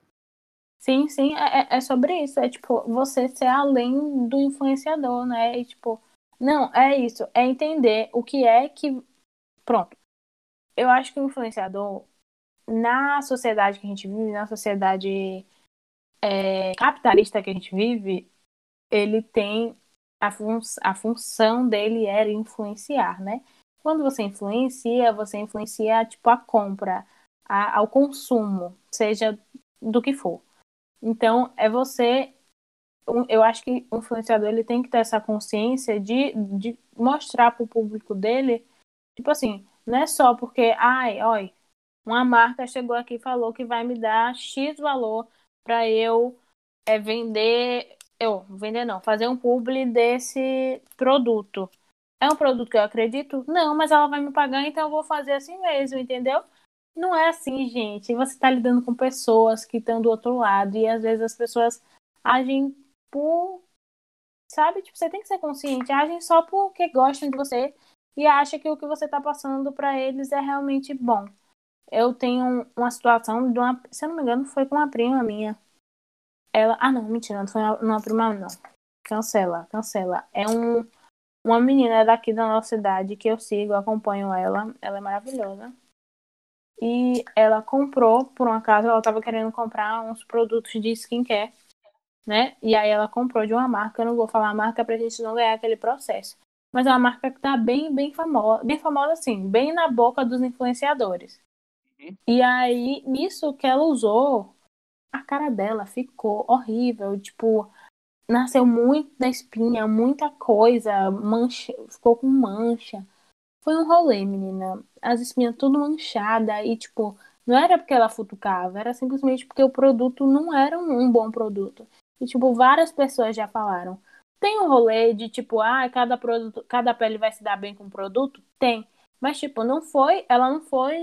Sim, sim, é, é- é sobre isso. É tipo, você ser além do influenciador, né? E tipo, Não, é isso. É entender o que é que. Pronto. Eu acho que o influenciador, na sociedade que a gente vive, na sociedade é, capitalista que a gente vive, ele tem. A, fun a função dele era influenciar, né? Quando você influencia, você influencia, tipo, a compra, a, ao consumo, seja do que for. Então, é você. Eu acho que o influenciador ele tem que ter essa consciência de, de mostrar para o público dele, tipo assim, não é só porque, ai, olha, uma marca chegou aqui e falou que vai me dar X valor para eu é, vender, eu vender não, fazer um publi desse produto. É um produto que eu acredito? Não, mas ela vai me pagar, então eu vou fazer assim mesmo, entendeu? Não é assim, gente. Você está lidando com pessoas que estão do outro lado e às vezes as pessoas agem por. Sabe? Tipo, você tem que ser consciente. Agem só porque gostam de você e acham que o que você está passando para eles é realmente bom. Eu tenho uma situação de uma. Se eu não me engano, foi com uma prima minha. Ela. Ah, não, mentira, não foi uma prima, não. Cancela, cancela. É um uma menina daqui da nossa cidade que eu sigo, acompanho ela, ela é maravilhosa. E ela comprou, por um acaso, ela estava querendo comprar uns produtos de skincare, né? E aí ela comprou de uma marca, eu não vou falar a marca pra gente não ganhar aquele processo. Mas é uma marca que tá bem, bem famosa, bem famosa assim, bem na boca dos influenciadores. Uhum. E aí, nisso que ela usou, a cara dela ficou horrível, tipo, nasceu muito da espinha, muita coisa, mancha, ficou com mancha. Foi um rolê, menina. As espinhas tudo manchada e, tipo, não era porque ela futucava, era simplesmente porque o produto não era um bom produto. E, tipo, várias pessoas já falaram. Tem um rolê de, tipo, ah, cada produto, cada pele vai se dar bem com o produto? Tem. Mas, tipo, não foi, ela não foi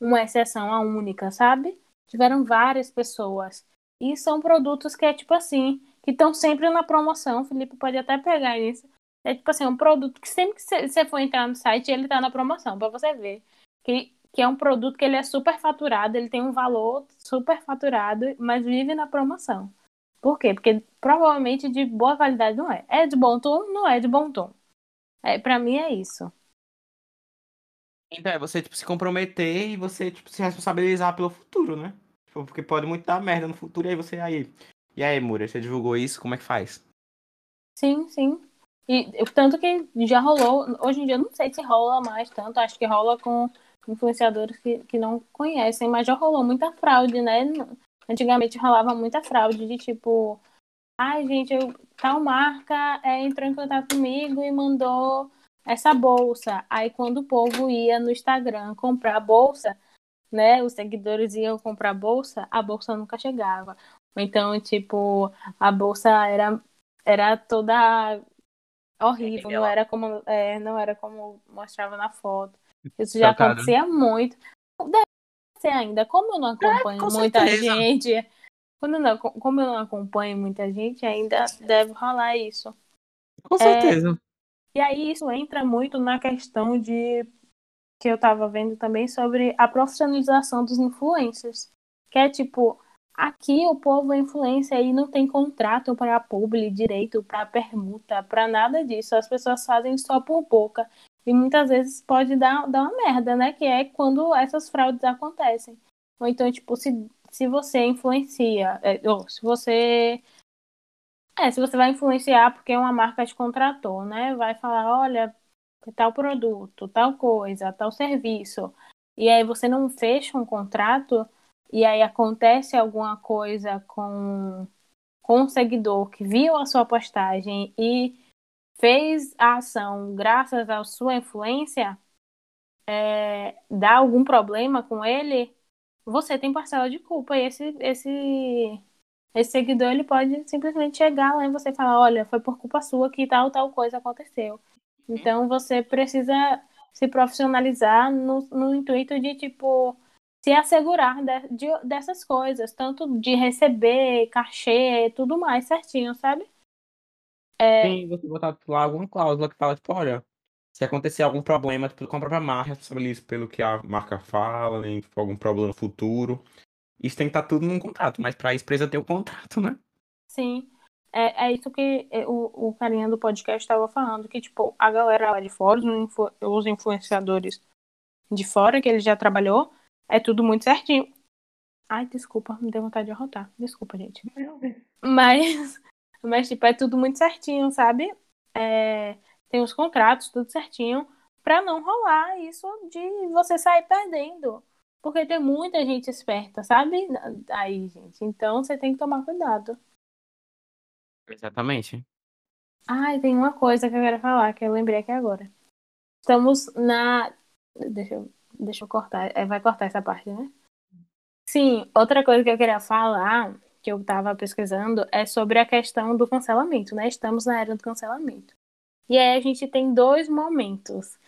uma exceção, a única, sabe? Tiveram várias pessoas. E são produtos que é, tipo assim, que estão sempre na promoção. O Felipe pode até pegar isso. É tipo assim, um produto que sempre que você for entrar no site, ele tá na promoção, para você ver. Que, que é um produto que ele é super faturado, ele tem um valor super faturado, mas vive na promoção. Por quê? Porque provavelmente de boa qualidade não é. É de bom tom? Não é de bom tom. É, para mim é isso. Então é você tipo, se comprometer e você tipo, se responsabilizar pelo futuro, né? Tipo, porque pode muito dar merda no futuro e aí você aí e aí, Múria, você divulgou isso? Como é que faz? Sim, sim. E tanto que já rolou, hoje em dia eu não sei se rola mais tanto, acho que rola com influenciadores que, que não conhecem, mas já rolou muita fraude, né? Antigamente rolava muita fraude de tipo, ai gente, eu, tal marca é, entrou em contato comigo e mandou essa bolsa. Aí quando o povo ia no Instagram comprar a bolsa, né? Os seguidores iam comprar a bolsa, a bolsa nunca chegava. Então, tipo, a bolsa era, era toda horrível, não era como, é, não era como mostrava na foto. Isso já Chocado. acontecia muito. Deve ser ainda. Como eu não acompanho muita certeza. gente, quando não, como eu não acompanho muita gente, ainda deve rolar isso. Com certeza. É, e aí isso entra muito na questão de que eu tava vendo também sobre a profissionalização dos influencers. Que é tipo, Aqui o povo é influência e não tem contrato para publi, direito para permuta, para nada disso. As pessoas fazem só por boca. E muitas vezes pode dar, dar uma merda, né? Que é quando essas fraudes acontecem. Ou então, tipo, se, se você influencia, é, ou se você. É, se você vai influenciar porque uma marca te contratou, né? Vai falar, olha, tal produto, tal coisa, tal serviço. E aí você não fecha um contrato e aí acontece alguma coisa com, com um seguidor que viu a sua postagem e fez a ação graças à sua influência, é, dá algum problema com ele, você tem parcela de culpa. E esse, esse, esse seguidor ele pode simplesmente chegar lá e você falar, olha, foi por culpa sua que tal, tal coisa aconteceu. Então você precisa se profissionalizar no, no intuito de, tipo, se assegurar de, de, dessas coisas, tanto de receber, cachê, tudo mais certinho, sabe? É... Sim, você botar lá alguma cláusula que fala, tipo, olha, se acontecer algum problema tipo, com a própria marca, responsabiliza pelo que a marca fala, nem né, algum problema futuro. Isso tem que estar tá tudo num contrato, mas para isso precisa ter o contrato, né? Sim. é, é isso que o, o carinha do podcast estava falando, que, tipo, a galera lá de fora, os influ- os influenciadores de fora, que ele já trabalhou, é tudo muito certinho. Ai, desculpa, me deu vontade de arrotar. Desculpa, gente. Mas, mas tipo, é tudo muito certinho, sabe? É, tem os contratos, tudo certinho, pra não rolar isso de você sair perdendo. Porque tem muita gente esperta, sabe? Aí, gente. Então você tem que tomar cuidado. Exatamente. Ai, tem uma coisa que eu quero falar, que eu lembrei aqui agora. Estamos na. Deixa eu, deixa eu cortar. É, vai cortar essa parte, né? Sim, outra coisa que eu queria falar, que eu estava pesquisando, é sobre a questão do cancelamento, né? Estamos na era do cancelamento. E aí a gente tem dois momentos,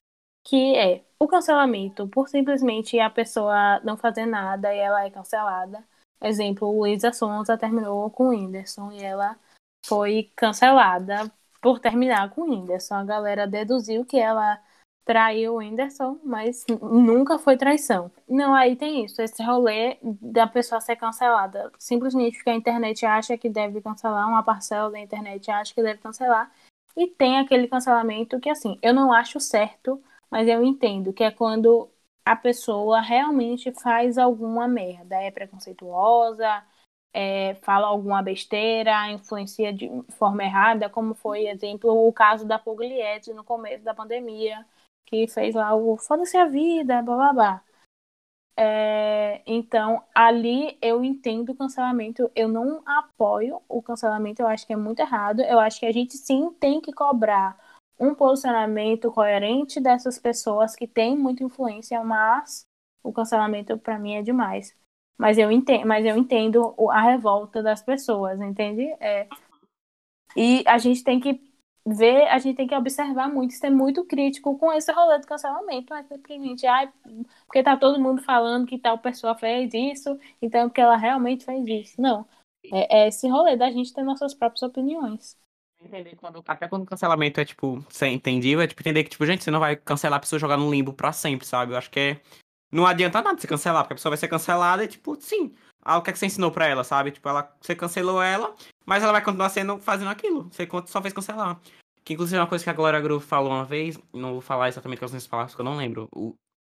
que é o cancelamento por simplesmente a pessoa não fazer nada e ela é cancelada. Exemplo, Luísa Sonza terminou com o Whindersson e ela foi cancelada por terminar com o Whindersson. A galera deduziu que ela traiu o Whindersson, mas nunca foi traição. Não, aí tem isso, esse rolê da pessoa ser cancelada. Simplesmente porque a internet acha que deve cancelar, uma parcela da internet acha que deve cancelar. E tem aquele cancelamento que, assim, eu não acho certo, mas eu entendo, que é quando a pessoa realmente faz alguma merda, é preconceituosa, é, fala alguma besteira, influencia de forma errada, como foi, exemplo, o caso da Pugliese no começo da pandemia, que fez lá o foda-se a vida, blá blá blá. É, então, ali eu entendo o cancelamento, eu não apoio o cancelamento, eu acho que é muito errado, eu acho que a gente sim tem que cobrar um posicionamento coerente dessas pessoas que têm muita influência, mas o cancelamento para mim é demais. Mas eu entendo, mas eu entendo a revolta das pessoas, entende? É. E a gente tem que ver, a gente tem que observar muito, ser muito crítico com esse rolê do cancelamento. Não é simplesmente, ai, porque tá todo mundo falando que tal pessoa fez isso, então porque ela realmente fez isso. Não. É, é esse rolê da gente ter nossas próprias opiniões. Entender quando, até quando o cancelamento é, tipo, sem entendível, é tipo entender que, tipo, gente, você não vai cancelar a pessoa jogar no limbo pra sempre, sabe? Eu acho que é. Não adianta nada você cancelar, porque a pessoa vai ser cancelada e, tipo, sim. Ah, o que é que você ensinou pra ela, sabe? Tipo, ela, você cancelou ela, mas ela vai continuar sendo, fazendo aquilo. Você só fez cancelar. Que inclusive é uma coisa que a Glória Groove falou uma vez, não vou falar exatamente as palavras, porque eu não lembro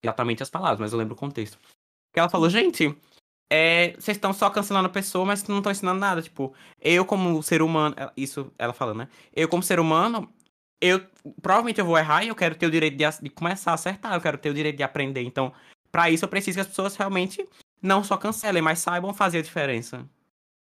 exatamente as palavras, mas eu lembro o contexto. Que ela falou, gente, é, vocês estão só cancelando a pessoa, mas não estão ensinando nada. Tipo, eu como ser humano, isso ela falando, né? Eu como ser humano, eu provavelmente eu vou errar e eu quero ter o direito de, de começar a acertar, eu quero ter o direito de aprender. Então, pra isso eu preciso que as pessoas realmente não só cancelem, mas saibam fazer a diferença.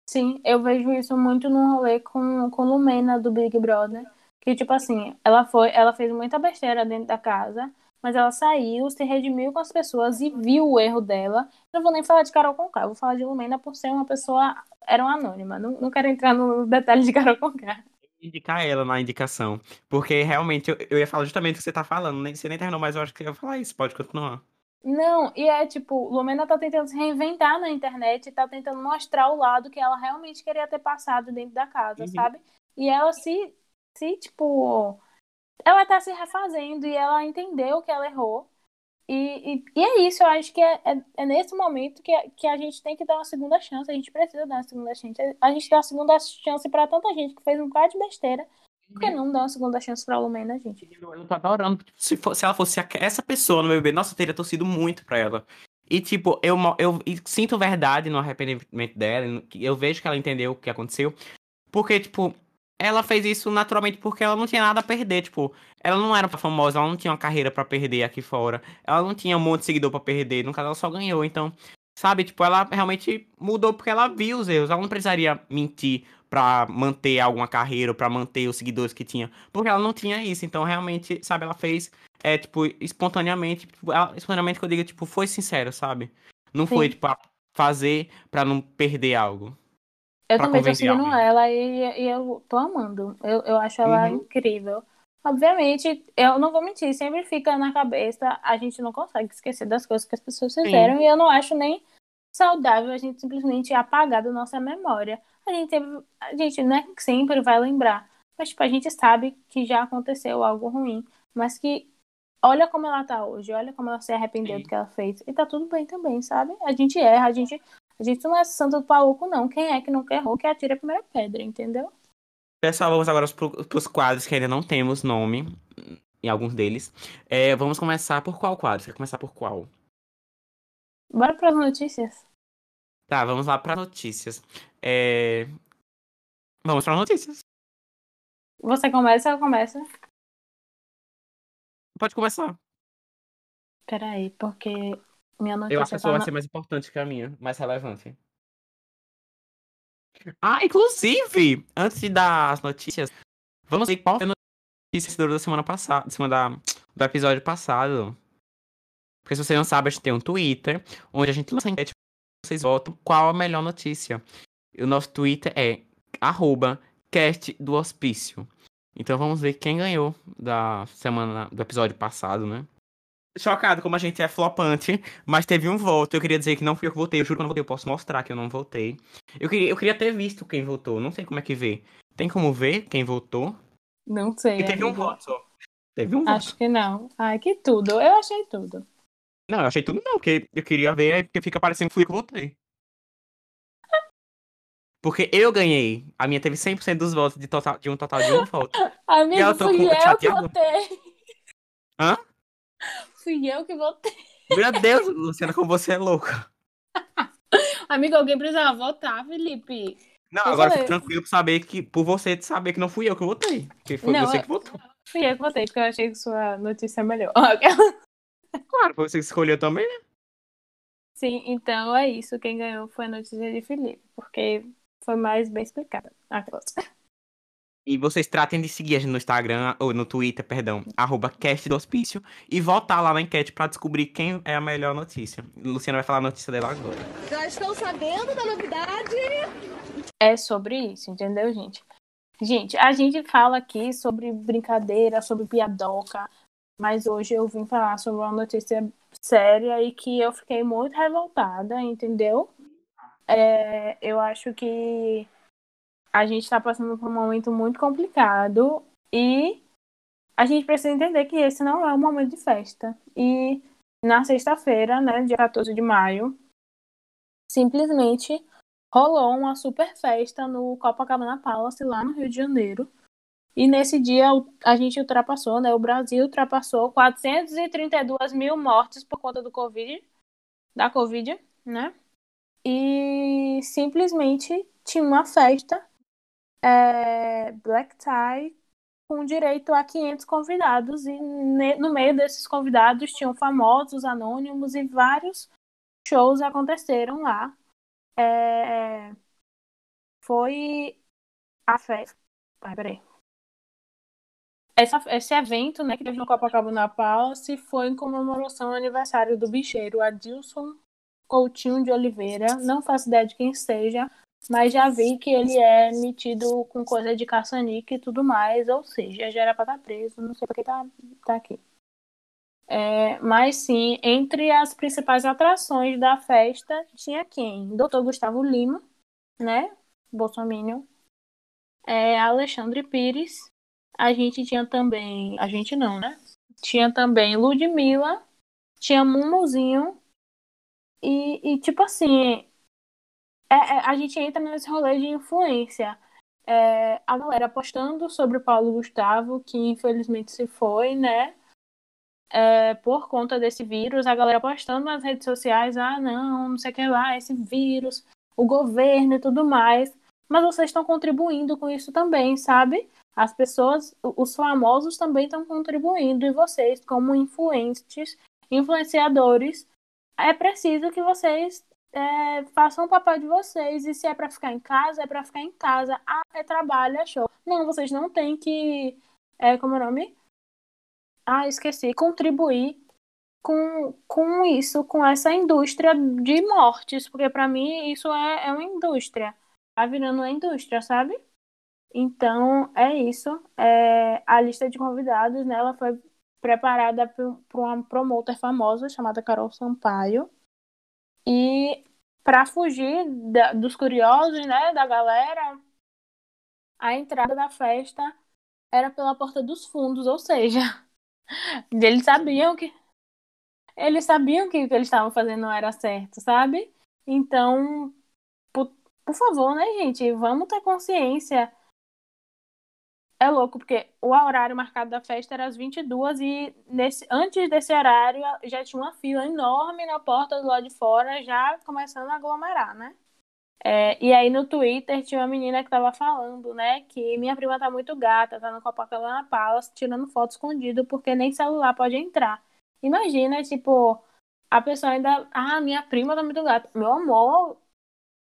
Sim, eu vejo isso muito no rolê com, com Lumena do Big Brother. Que, tipo assim, ela foi, ela fez muita besteira dentro da casa, mas ela saiu, se redimiu com as pessoas e viu o erro dela. Não vou nem falar de Carol Conká, eu vou falar de Lumena por ser uma pessoa. Era uma anônima. Não, não quero entrar no detalhe de Carol Conká. Indicar ela na indicação. Porque realmente eu, eu ia falar justamente o que você tá falando. Nem, você nem terminou, mas eu acho que eu ia falar isso. Pode continuar. Não, e é tipo, Lumena tá tentando se reinventar na internet tá tentando mostrar o lado que ela realmente queria ter passado dentro da casa, Uhum. sabe? E ela se, se, tipo, ela tá se refazendo e ela entendeu que ela errou. E, e, e é isso, eu acho que é, é, é nesse momento que, que a gente tem que dar uma segunda chance, a gente precisa dar uma segunda chance. A gente dá uma segunda chance pra tanta gente que fez um bocado de besteira. Por que não dar uma segunda chance pra Lumena, gente? Eu, eu tô adorando. Se, for- se ela fosse essa pessoa no bebê, nossa, eu teria torcido muito pra ela. E, tipo, eu, eu e sinto verdade no arrependimento dela. Eu vejo que ela entendeu o que aconteceu. Porque, tipo, ela fez isso naturalmente porque ela não tinha nada a perder. Tipo, ela não era famosa, ela não tinha uma carreira pra perder aqui fora. Ela não tinha um monte de seguidor pra perder. No caso, ela só ganhou. Então, sabe, tipo, ela realmente mudou porque ela viu os erros. Ela não precisaria mentir pra manter alguma carreira, ou pra manter os seguidores que tinha. Porque ela não tinha isso. Então, realmente, sabe, ela fez, é, tipo, espontaneamente. Tipo, ela, espontaneamente que eu digo, tipo, foi sincera, sabe? Não foi, Sim. tipo, a fazer pra não perder algo. Eu também tô seguindo alguém. ela e, e eu tô amando. Eu, eu acho ela Uhum. incrível. Obviamente, eu não vou mentir, sempre fica na cabeça, a gente não consegue esquecer das coisas que as pessoas fizeram, e eu não acho nem saudável a gente simplesmente apagar da nossa memória. A gente, a gente não é que sempre vai lembrar, mas tipo, a gente sabe que já aconteceu algo ruim, mas que olha como ela tá hoje, olha como ela se arrependeu Sim. do que ela fez, e tá tudo bem também, sabe? A gente erra, a gente a gente não é santo do pauco, não. Quem é que nunca errou, que atira a primeira pedra, entendeu? Pessoal, vamos agora para os quadros que ainda não temos nome em alguns deles. É, vamos começar por qual quadro? Você quer começar por qual? Bora para as notícias. Tá, vamos lá para notícias. É... Vamos para notícias. Você começa ou começa? Pode começar. Peraí, porque minha notícia Eu acho que a tá sua vai na- ser mais importante que a minha, mais relevante. Ah, inclusive, antes de dar as notícias, vamos ver qual foi a notícia da semana passada, semana da, do episódio passado. Porque se você não sabe, a gente tem um Twitter, onde a gente lança enquete, vocês votam qual a melhor notícia. E o nosso Twitter é arroba cast do hospício. Então vamos ver quem ganhou da semana do episódio passado, né? Chocado como a gente é flopante, mas teve um voto. Eu queria dizer que não fui eu que votei. Eu juro que eu não votei. Eu posso mostrar que eu não votei. Eu queria, eu queria ter visto quem votou. Não sei como é que vê. Tem como ver quem votou? Não sei. E teve um amigo. voto só. Teve um voto. Acho que não. Ai, que tudo. Eu achei tudo. Não, eu achei tudo não, porque eu queria ver, aí porque fica parecendo que fui eu que votei. Porque eu ganhei. A minha teve 100% dos votos de, total, de um total de um voto. Amigo, eu tô fui com- eu que votei. Hã? Fui eu que votei. Meu Deus, Luciana, como você é louca. Amigo, alguém precisava votar, Felipe. Não, Eu agora falei. fico tranquilo por saber que. Por você saber que não fui eu que votei. Que foi Não, você eu- que votou. Fui eu que votei, porque eu achei que sua notícia é melhor. Claro, foi você que escolheu também, né? Sim, então é isso. Quem ganhou foi a notícia de Felipe, porque foi mais bem explicada. Aquelas. E vocês tratem de seguir a gente no Instagram, ou no Twitter, perdão, arroba cast do hospício, e votar lá na enquete pra descobrir quem é a melhor notícia. Luciana vai falar a notícia dela agora. Já estão sabendo da novidade? É sobre isso, entendeu, gente? Gente, a gente fala aqui sobre brincadeira, sobre piadoca, mas hoje eu vim falar sobre uma notícia séria e que eu fiquei muito revoltada, entendeu? É, eu acho que a gente está passando por um momento muito complicado e a gente precisa entender que esse não é um momento de festa. E na sexta-feira, né, dia 14 de maio, simplesmente rolou uma super festa no Copacabana Palace, lá no Rio de Janeiro. E nesse dia a gente ultrapassou, né? O Brasil ultrapassou 432 mil mortes por conta do Covid, da Covid, né? E simplesmente tinha uma festa é, black tie com direito a 500 convidados e no meio desses convidados tinham famosos, anônimos e vários shows aconteceram lá. É, foi a festa. Peraí. Essa, esse evento, né, que teve no Copacabana Palace, foi em comemoração ao aniversário do bicheiro Adilson Coutinho de Oliveira. Não faço ideia de quem seja, mas já vi que ele é metido com coisa de caça-níquel e tudo mais, ou seja, já era pra estar preso, não sei porque tá, tá aqui. É, mas sim, entre as principais atrações da festa tinha quem? Dr. Gustavo Lima, né? Bolsonaro. É, Alexandre Pires. A gente tinha também. A gente não, né? Tinha também Ludmilla. Tinha Mumuzinho. E, e tipo assim. É- é, a gente entra nesse rolê de influência. É, a galera postando sobre o Paulo Gustavo, que infelizmente se foi, né? é, por conta desse vírus, a galera postando nas redes sociais, ah, não, não sei o que lá, esse vírus, o governo e tudo mais. Mas vocês estão contribuindo com isso também, sabe? As pessoas, os famosos também estão contribuindo, e vocês, como influentes, influenciadores, é preciso que vocês é, façam o papel de vocês. E se é para ficar em casa, é para ficar em casa. Ah, é trabalho, é show. Não, vocês não têm que. É, como é o nome? Ah, esqueci. Contribuir com, com isso, com essa indústria de mortes, porque para mim isso é, é uma indústria. Tá virando uma indústria, sabe? Então, é isso. É, a lista de convidados, né, ela foi preparada por, por uma promoter famosa chamada Carol Sampaio. E para fugir da- dos curiosos, né, da galera, a entrada da festa era pela porta dos fundos, ou seja, eles sabiam que eles sabiam que o que eles estavam fazendo não era certo, sabe? Então, por, por favor, né, gente, vamos ter consciência. É louco, porque o horário marcado da festa era às 22 e nesse, antes desse horário já tinha uma fila enorme na porta do lado de fora, já começando a aglomerar, né? É, e aí no Twitter tinha uma menina que tava falando, né, que minha prima tá muito gata, tá no Copacabana Palace tirando foto escondido porque nem celular pode entrar. Imagina, tipo, a pessoa ainda, ah, minha prima tá muito gata. Meu amor,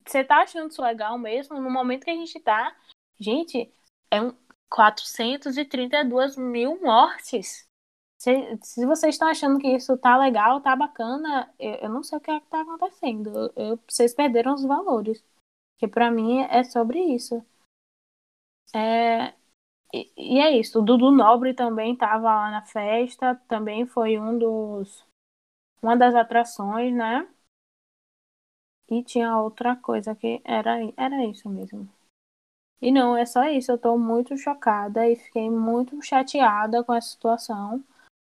você tá achando isso legal mesmo? No momento que a gente tá, gente, é um 432 mil mortes. Se, se vocês estão achando que isso tá legal, tá bacana, eu, eu não sei o que é que tá acontecendo. Eu, vocês perderam os valores. Que pra mim é sobre isso. É, e, e é isso. O Dudu Nobre também tava lá na festa, também foi um dos uma das atrações, né? E tinha outra coisa que era, era isso mesmo. E não, é só isso. Eu tô muito chocada e fiquei muito chateada com essa situação.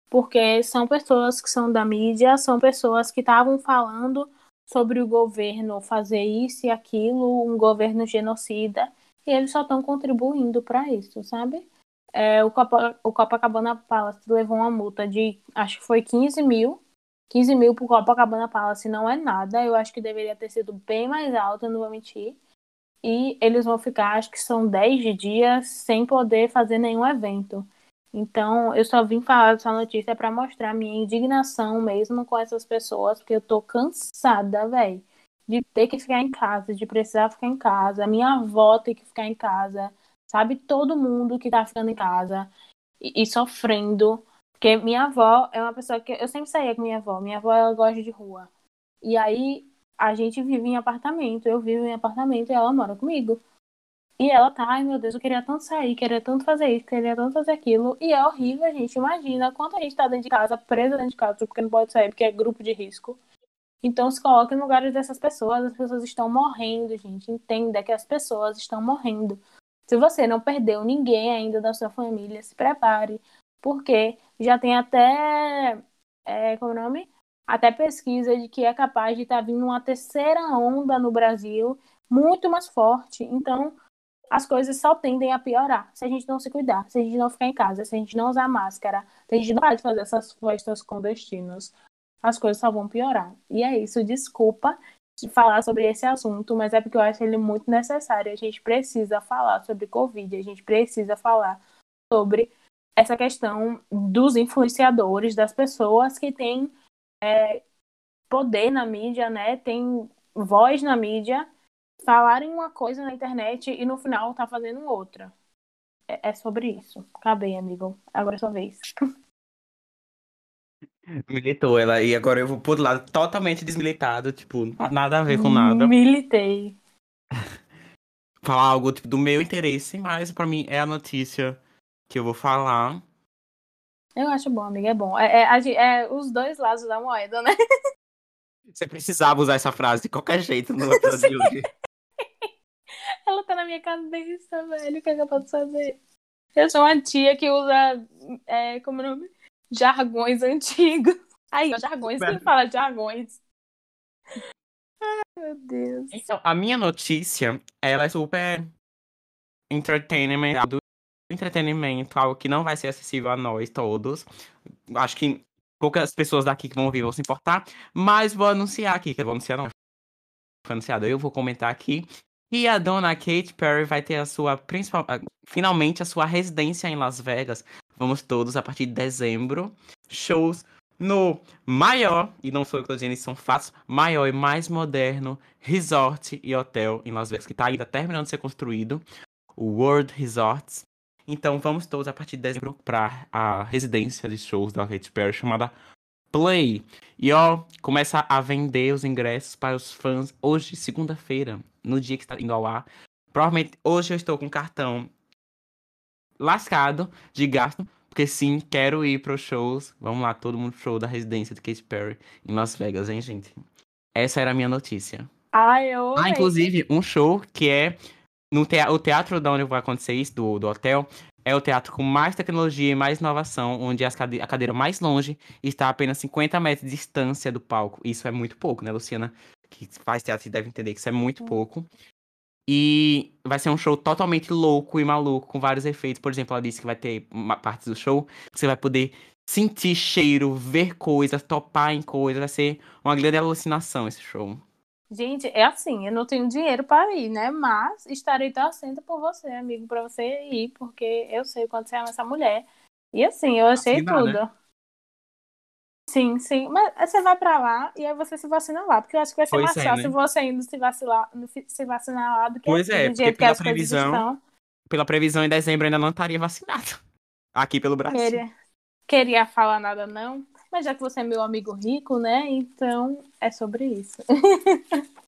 Porque são pessoas que são da mídia, são pessoas que estavam falando sobre o governo fazer isso e aquilo, um governo genocida, e eles só estão contribuindo para isso, sabe? É, o, Copa, o Copacabana Palace levou uma multa de, acho que foi 15 mil. 15 mil pro Copacabana Palace não é nada. Eu acho que deveria ter sido bem mais alto, eu não vou mentir. E eles vão ficar, acho que são 10 dias sem poder fazer nenhum evento. Então, eu só vim falar dessa notícia para mostrar minha indignação mesmo com essas pessoas, porque eu tô cansada, velho, de ter que ficar em casa, de precisar ficar em casa, minha avó ter que ficar em casa, sabe? Todo mundo que tá ficando em casa e, e sofrendo. Porque minha avó é uma pessoa que eu sempre saía com minha avó. Minha avó ela gosta de rua. E aí a gente vive em apartamento, eu vivo em apartamento e ela mora comigo. E ela tá, ai meu Deus, eu queria tanto sair, queria tanto fazer isso, queria tanto fazer aquilo. E é horrível, gente. Imagina quanto a gente tá dentro de casa, presa dentro de casa, porque não pode sair, porque é grupo de risco. Então se coloque no lugar dessas pessoas. As pessoas estão morrendo, gente. Entenda que as pessoas estão morrendo. Se você não perdeu ninguém ainda da sua família, se prepare. Porque já tem até. É, como é o nome? Até pesquisa de que é capaz de estar vindo uma terceira onda no Brasil, muito mais forte. Então, as coisas só tendem a piorar se a gente não se cuidar, se a gente não ficar em casa, se a gente não usar máscara, se a gente não parar de fazer essas festas clandestinas, as coisas só vão piorar. E é isso, desculpa de falar sobre esse assunto, mas é porque eu acho ele muito necessário. A gente precisa falar sobre Covid, a gente precisa falar sobre essa questão dos influenciadores, das pessoas que têm é, poder na mídia, né? Tem voz na mídia, falarem uma coisa na internet e no final tá fazendo outra. É, é sobre isso. Acabei, amigo. Agora é sua vez. Militou ela, e agora eu vou outro lado totalmente desmilitado, tipo, nada a ver com nada. Militei. Falar algo tipo, do meu interesse, mas pra mim é a notícia que eu vou falar. Eu acho bom, amiga, é bom. É, é, é os dois lados da moeda, né? Você precisava usar essa frase de qualquer jeito no episódio de hoje. Ela tá na minha cabeça, velho. O que é que eu posso fazer? Eu sou uma tia que usa, é, como é o nome? Jargões antigos. Aí, jargões. Quem fala jargões? Ai, meu Deus. Então, a minha notícia, ela é super entertainment, entretenimento, algo que não vai ser acessível a nós todos. Acho que poucas pessoas daqui que vão ouvir vão se importar, mas vou anunciar aqui, que vou anunciar não. Foi anunciado, eu vou comentar aqui. E a dona Katy Perry vai ter a sua principal, finalmente a sua residência em Las Vegas. Vamos todos a partir de dezembro, shows no maior, e não sou eu que dizendo, são fatos, maior e mais moderno resort e hotel em Las Vegas, que tá ainda terminando de ser construído, o World Resorts. Então vamos todos a partir de dezembro para a residência de shows da Katy Perry chamada Play. E ó, começa a vender os ingressos para os fãs hoje, segunda-feira, no dia que está indo ao ar. Provavelmente hoje eu estou com cartão lascado de gasto, porque sim, quero ir para os shows. Vamos lá, todo mundo show da residência de Katy Perry em Las Vegas, hein, gente? Essa era a minha notícia. Ai, eu Ah, inclusive, um show que é no tea- o teatro da onde vai acontecer isso, do, do hotel, é o teatro com mais tecnologia e mais inovação, onde cade- a cadeira mais longe está a apenas 50 metros de distância do palco. Isso é muito pouco, né, Luciana? Que faz teatro e deve entender que isso é muito pouco. E vai ser um show totalmente louco e maluco, com vários efeitos. Por exemplo, ela disse que vai ter uma parte do show que você vai poder sentir cheiro, ver coisas, topar em coisas. Vai ser uma grande alucinação esse show. Gente, é assim, eu não tenho dinheiro para ir, né? Mas estarei torcendo por você, amigo, para você ir, porque eu sei o quanto você ama essa mulher. E assim, eu achei Vacinar, tudo. né? Sim, sim. Mas você vai pra lá e aí você se vacina lá. Porque eu acho que vai ser mais é, fácil né? você indo se vacilar, se vacinar lá do que Pois aqui, é, do jeito que pela as coisas previsão- estão. Pela previsão, em dezembro ainda não estaria vacinado. Aqui pelo Brasil. Queria, queria falar nada, não. Mas já que você é meu amigo rico, né? Então é sobre isso.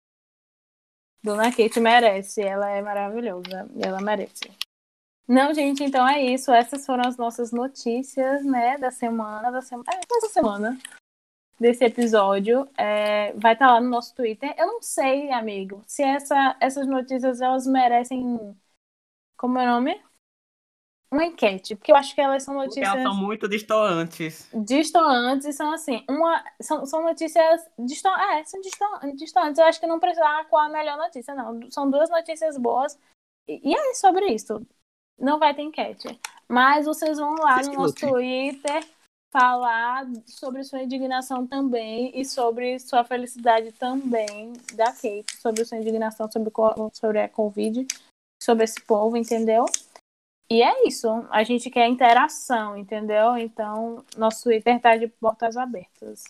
Dona Kate merece, ela é maravilhosa. Ela merece. Não, gente, então é isso. Essas foram as nossas notícias, né, da semana, da semana, é, dessa semana, desse episódio. É, vai estar lá no nosso Twitter. Eu não sei, amigo, se essa, essas notícias elas merecem, como é o nome? Uma enquete, porque eu acho que elas são Porque notícias elas são muito distantes. distantes e são assim, uma são, são notícias distan é, são distan distantes. Eu acho que não precisa qual a melhor notícia, não. São duas notícias boas. E, e é sobre isso. Não vai ter enquete. Mas vocês vão lá Vocês no nosso lutem. Twitter falar sobre sua indignação também e sobre sua felicidade também da Kate, sobre sua indignação sobre, sobre a Covid, sobre esse povo, entendeu? E é isso. A gente quer interação, entendeu? Então, nosso Twitter tá de portas abertas.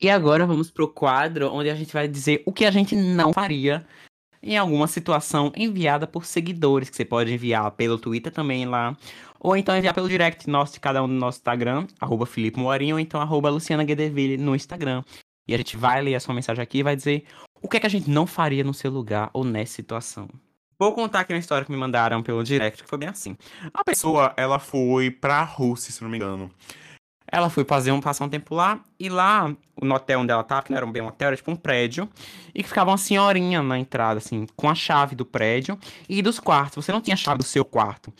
E agora vamos pro quadro onde a gente vai dizer o que a gente não faria em alguma situação enviada por seguidores, que você pode enviar pelo Twitter também lá, ou então enviar pelo direct nosso de cada um no nosso Instagram, arroba Felipe Moarinho, ou então arroba Luciana Guedeville no Instagram. E a gente vai ler a sua mensagem aqui e vai dizer o que é que a gente não faria no seu lugar ou nessa situação. Vou contar aqui uma história que me mandaram pelo direct, que foi bem assim. A pessoa, ela foi pra Rússia, se não me engano. Ela foi fazer um, passar um tempo lá, e lá, no hotel onde ela tava, que não era bem um hotel, era tipo um prédio, e que ficava uma senhorinha na entrada, assim, com a chave do prédio e dos quartos. Você não tinha chave do seu quarto.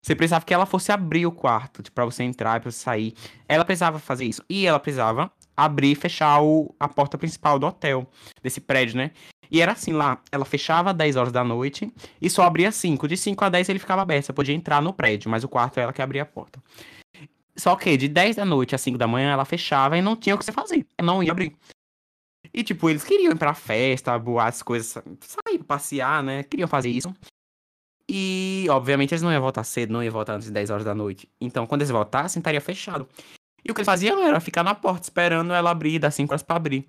Você precisava que ela fosse abrir o quarto, tipo, pra você entrar e pra você sair. Ela precisava fazer isso. E ela precisava abrir e fechar o, a porta principal do hotel, desse prédio, né? E era assim lá, ela fechava às 10 horas da noite e só abria 5. De 5 a 10 ele ficava aberto, você podia entrar no prédio, mas o quarto é ela que abria a porta. Só que de 10 da noite a 5 da manhã ela fechava e não tinha o que você fazer. Não ia abrir. E tipo, eles queriam ir pra festa, boates, coisas, sair, passear, né? Queriam fazer isso. E, obviamente, eles não iam voltar cedo, não iam voltar antes de 10 horas da noite. Então, quando eles voltassem, estaria fechado. E o que eles faziam era ficar na porta, esperando ela abrir, dar 5 horas pra abrir.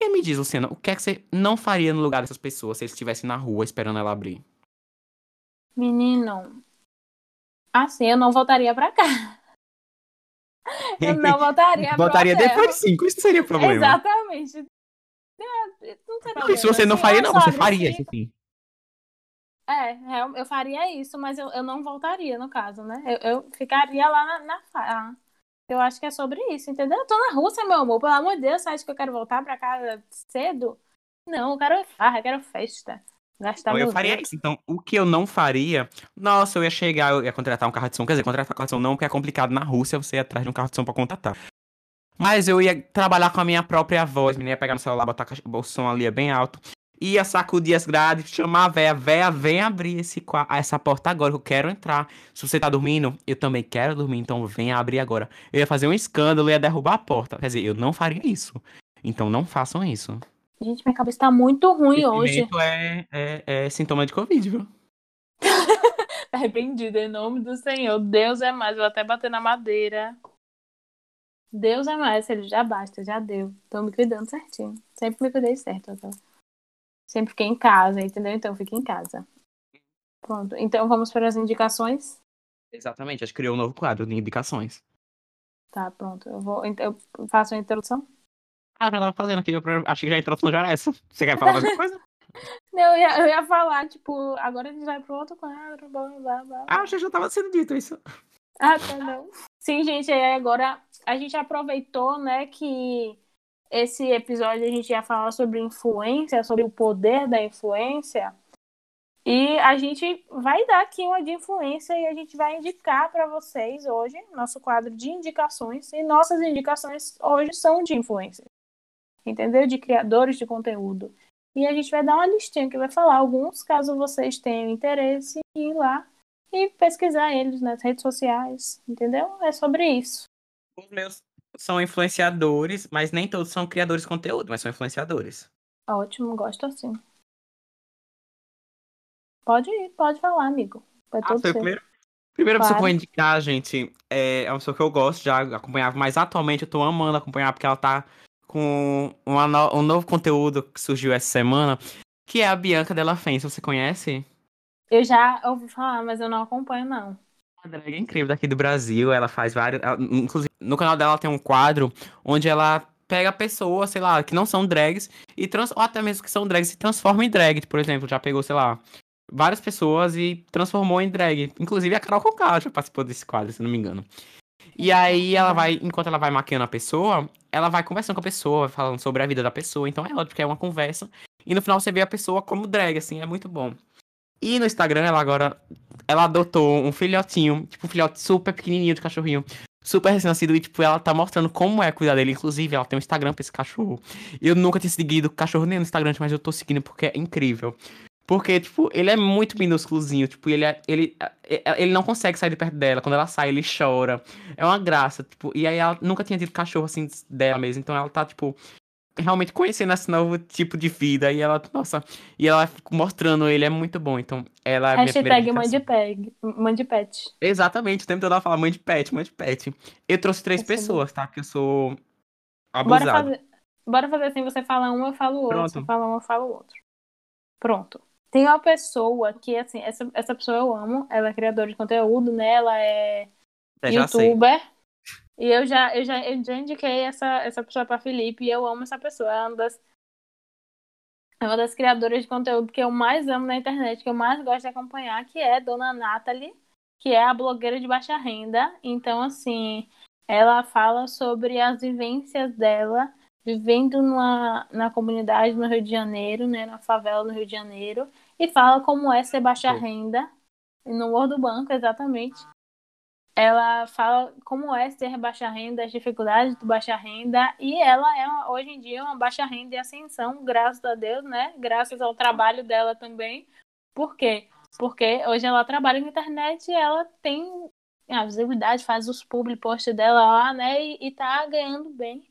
E me diz, Luciana, o que é que você não faria no lugar dessas pessoas se eles estivessem na rua esperando ela abrir? Menino, assim, eu não voltaria pra cá. Eu não voltaria Botaria hotel. depois de 5, isso seria o problema. Exatamente. Não, tem Não, se você não problema. faria, não, você faria, cinco. enfim. É, eu faria isso, mas eu, eu não voltaria, no caso, né? Eu, eu ficaria lá na, na Eu acho que é sobre isso, entendeu? Eu tô na Rússia, meu amor. Pelo amor de Deus, você acha que eu quero voltar pra casa cedo? Não, eu quero farra, eu quero festa. Gastar Então, eu faria isso. Então, o que eu não faria, nossa, eu ia chegar, eu ia contratar um carro de som. Quer dizer, contratar um carro de som não, porque é complicado na Rússia você ir atrás de um carro de som pra contratar. Mas eu ia trabalhar com a minha própria voz, menina, ia pegar no celular, botar o som ali é bem alto. Ia sacudir as grades, chamar a véia, véia, vem abrir esse, essa porta agora, que eu quero entrar. Se você tá dormindo, eu também quero dormir, então vem abrir agora. Eu ia fazer um escândalo, ia derrubar a porta. Quer dizer, eu não faria isso. Então não façam isso. Gente, minha cabeça tá muito ruim hoje. É, é, é sintoma de Covid, viu? Arrependido em nome do Senhor. Deus é mais. Vou até bater na madeira. Deus é mais. Ele já basta, já deu. Tô me cuidando certinho. Sempre me cuidei certo. Então. Sempre fiquei em casa, entendeu? Então fique em casa. Pronto. Então vamos para as indicações. Exatamente, a gente criou um novo quadro de indicações. Tá, pronto. Eu vou. Eu faço a introdução. Ah, eu já tava fazendo aqui, eu achei que já a introdução já era essa. Você quer falar alguma coisa? Não, eu ia, eu ia falar, tipo, agora a gente vai pro outro quadro. Blá, blá, blá. Ah, já já tava sendo dito isso. Ah, tá não. Sim, gente, aí agora a gente aproveitou, né, que esse episódio a gente ia falar sobre influência, sobre o poder da influência. E a gente vai dar aqui uma de influência e a gente vai indicar para vocês hoje, nosso quadro de indicações. E nossas indicações hoje são de influência. Entendeu? De criadores de conteúdo. E a gente vai dar uma listinha que vai falar alguns, caso vocês tenham interesse, ir lá e pesquisar eles nas redes sociais, entendeu? É sobre isso. Os meus são influenciadores, mas nem todos são criadores de conteúdo, mas são influenciadores. Ótimo, gosto assim. Pode ir, pode falar, amigo. Ah, foi o primeiro? Primeira pessoa que eu vou indicar, gente, é é uma pessoa que eu gosto, já acompanhava, mas atualmente eu tô amando acompanhar porque ela tá com no- um novo conteúdo que surgiu essa semana, que é a Bianca Della Fence. Você conhece? Eu já ouvi falar, mas eu não acompanho, não. Drag incrível daqui do Brasil, ela faz vários. ela- inclusive, no canal dela tem um quadro onde ela pega pessoas, sei lá, que não são drags, e trans, ou até mesmo que são drags, se transforma em drag. Por exemplo, já pegou, sei lá, várias pessoas e transformou em drag. Inclusive a Carol Conká já participou desse quadro, se não me engano. E aí ela vai, enquanto ela vai maquiando a pessoa, ela vai conversando com a pessoa, falando sobre a vida da pessoa. Então é ótimo, porque é uma conversa. E no final você vê a pessoa como drag, assim, é muito bom. E no Instagram, ela agora ela adotou um filhotinho, tipo um filhote super pequenininho de cachorrinho, super recém-nascido, e tipo, ela tá mostrando como é cuidar dele. Inclusive, ela tem um Instagram pra esse cachorro. Eu nunca tinha seguido cachorro nem no Instagram, mas eu tô seguindo porque é incrível. Porque, tipo, ele é muito minúsculozinho, tipo, ele, é- ele, é- ele não consegue sair de perto dela. Quando ela sai, ele chora. É uma graça, tipo, e aí ela nunca tinha tido cachorro assim dela mesmo, então ela tá, tipo, realmente conhecendo esse novo tipo de vida. E ela, nossa, e ela mostrando ele, é muito bom. Então, ela é Hashtag de, peg, mãe de pet. Exatamente, o tempo todo ela fala mãe de pet, mãe de pet. Eu trouxe três Essa é pessoas, tá? Porque eu sou Bora abusado. fazer, bora fazer assim, você fala um, eu falo outro. Pronto. Você fala um, eu falo outro. Pronto. Tem uma pessoa que, assim, essa, essa pessoa eu amo, ela é criadora de conteúdo, né? Ela é Eu já sei. E eu já, eu já, eu já indiquei essa, essa pessoa pra Felipe e eu amo essa pessoa. É uma das, é uma das criadoras de conteúdo que eu mais amo na internet, que eu mais gosto de acompanhar, que é Dona Nathalie, que é a blogueira de baixa renda. Então, assim, ela fala sobre as vivências dela vivendo numa, na comunidade no Rio de Janeiro, né, na favela no Rio de Janeiro, e fala como é ser baixa renda no World do Banco, exatamente. Ela fala como é ser baixa renda, as dificuldades do baixa renda, e ela é uma- hoje em dia uma baixa renda em ascensão, graças a Deus, né? Graças ao trabalho dela também. Por quê? Porque hoje ela trabalha na internet e ela tem a visibilidade, faz os public posts dela lá, né? E, e tá ganhando bem.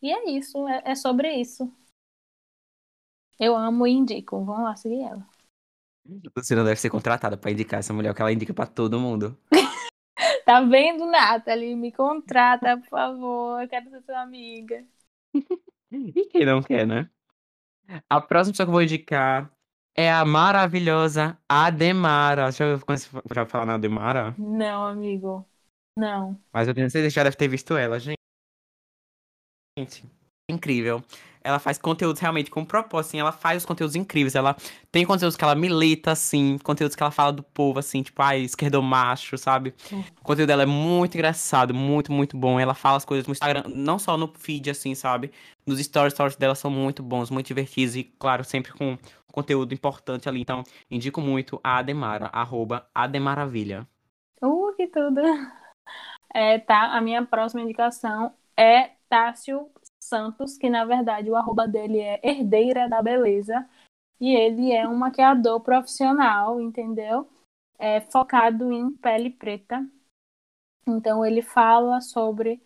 E é isso, é, é sobre isso. Eu amo e indico. Vamos lá seguir ela. Você não deve ser contratada pra indicar essa mulher, que ela indica pra todo mundo. Tá vendo, Nathalie? Me contrata, por favor. Eu quero ser sua amiga. E quem não quer, né? A próxima pessoa que eu vou indicar é a maravilhosa Ademara. Já ouviu já falar na Ademara? Não, amigo. Não. Mas eu tenho certeza que já deve ter visto ela, gente. Incrível. Ela faz conteúdos realmente com propósito, assim, ela faz os conteúdos incríveis. Ela tem conteúdos que ela milita, assim, conteúdos que ela fala do povo, assim, tipo, ai, esquerdomacho, sabe? Sim. O conteúdo dela é muito engraçado, muito, muito bom. Ela fala as coisas no Instagram, não só no feed, assim, sabe? Nos stories, stories dela são muito bons, muito divertidos e, claro, sempre com conteúdo importante ali. Então, indico muito a Ademara, arroba Ademaravilha. Uh, que tudo. É, tá, a minha próxima indicação é Tássio Santos, que na verdade o arroba dele é Herdeira da Beleza. E ele é um maquiador profissional, entendeu? É focado em pele preta. Então ele fala sobre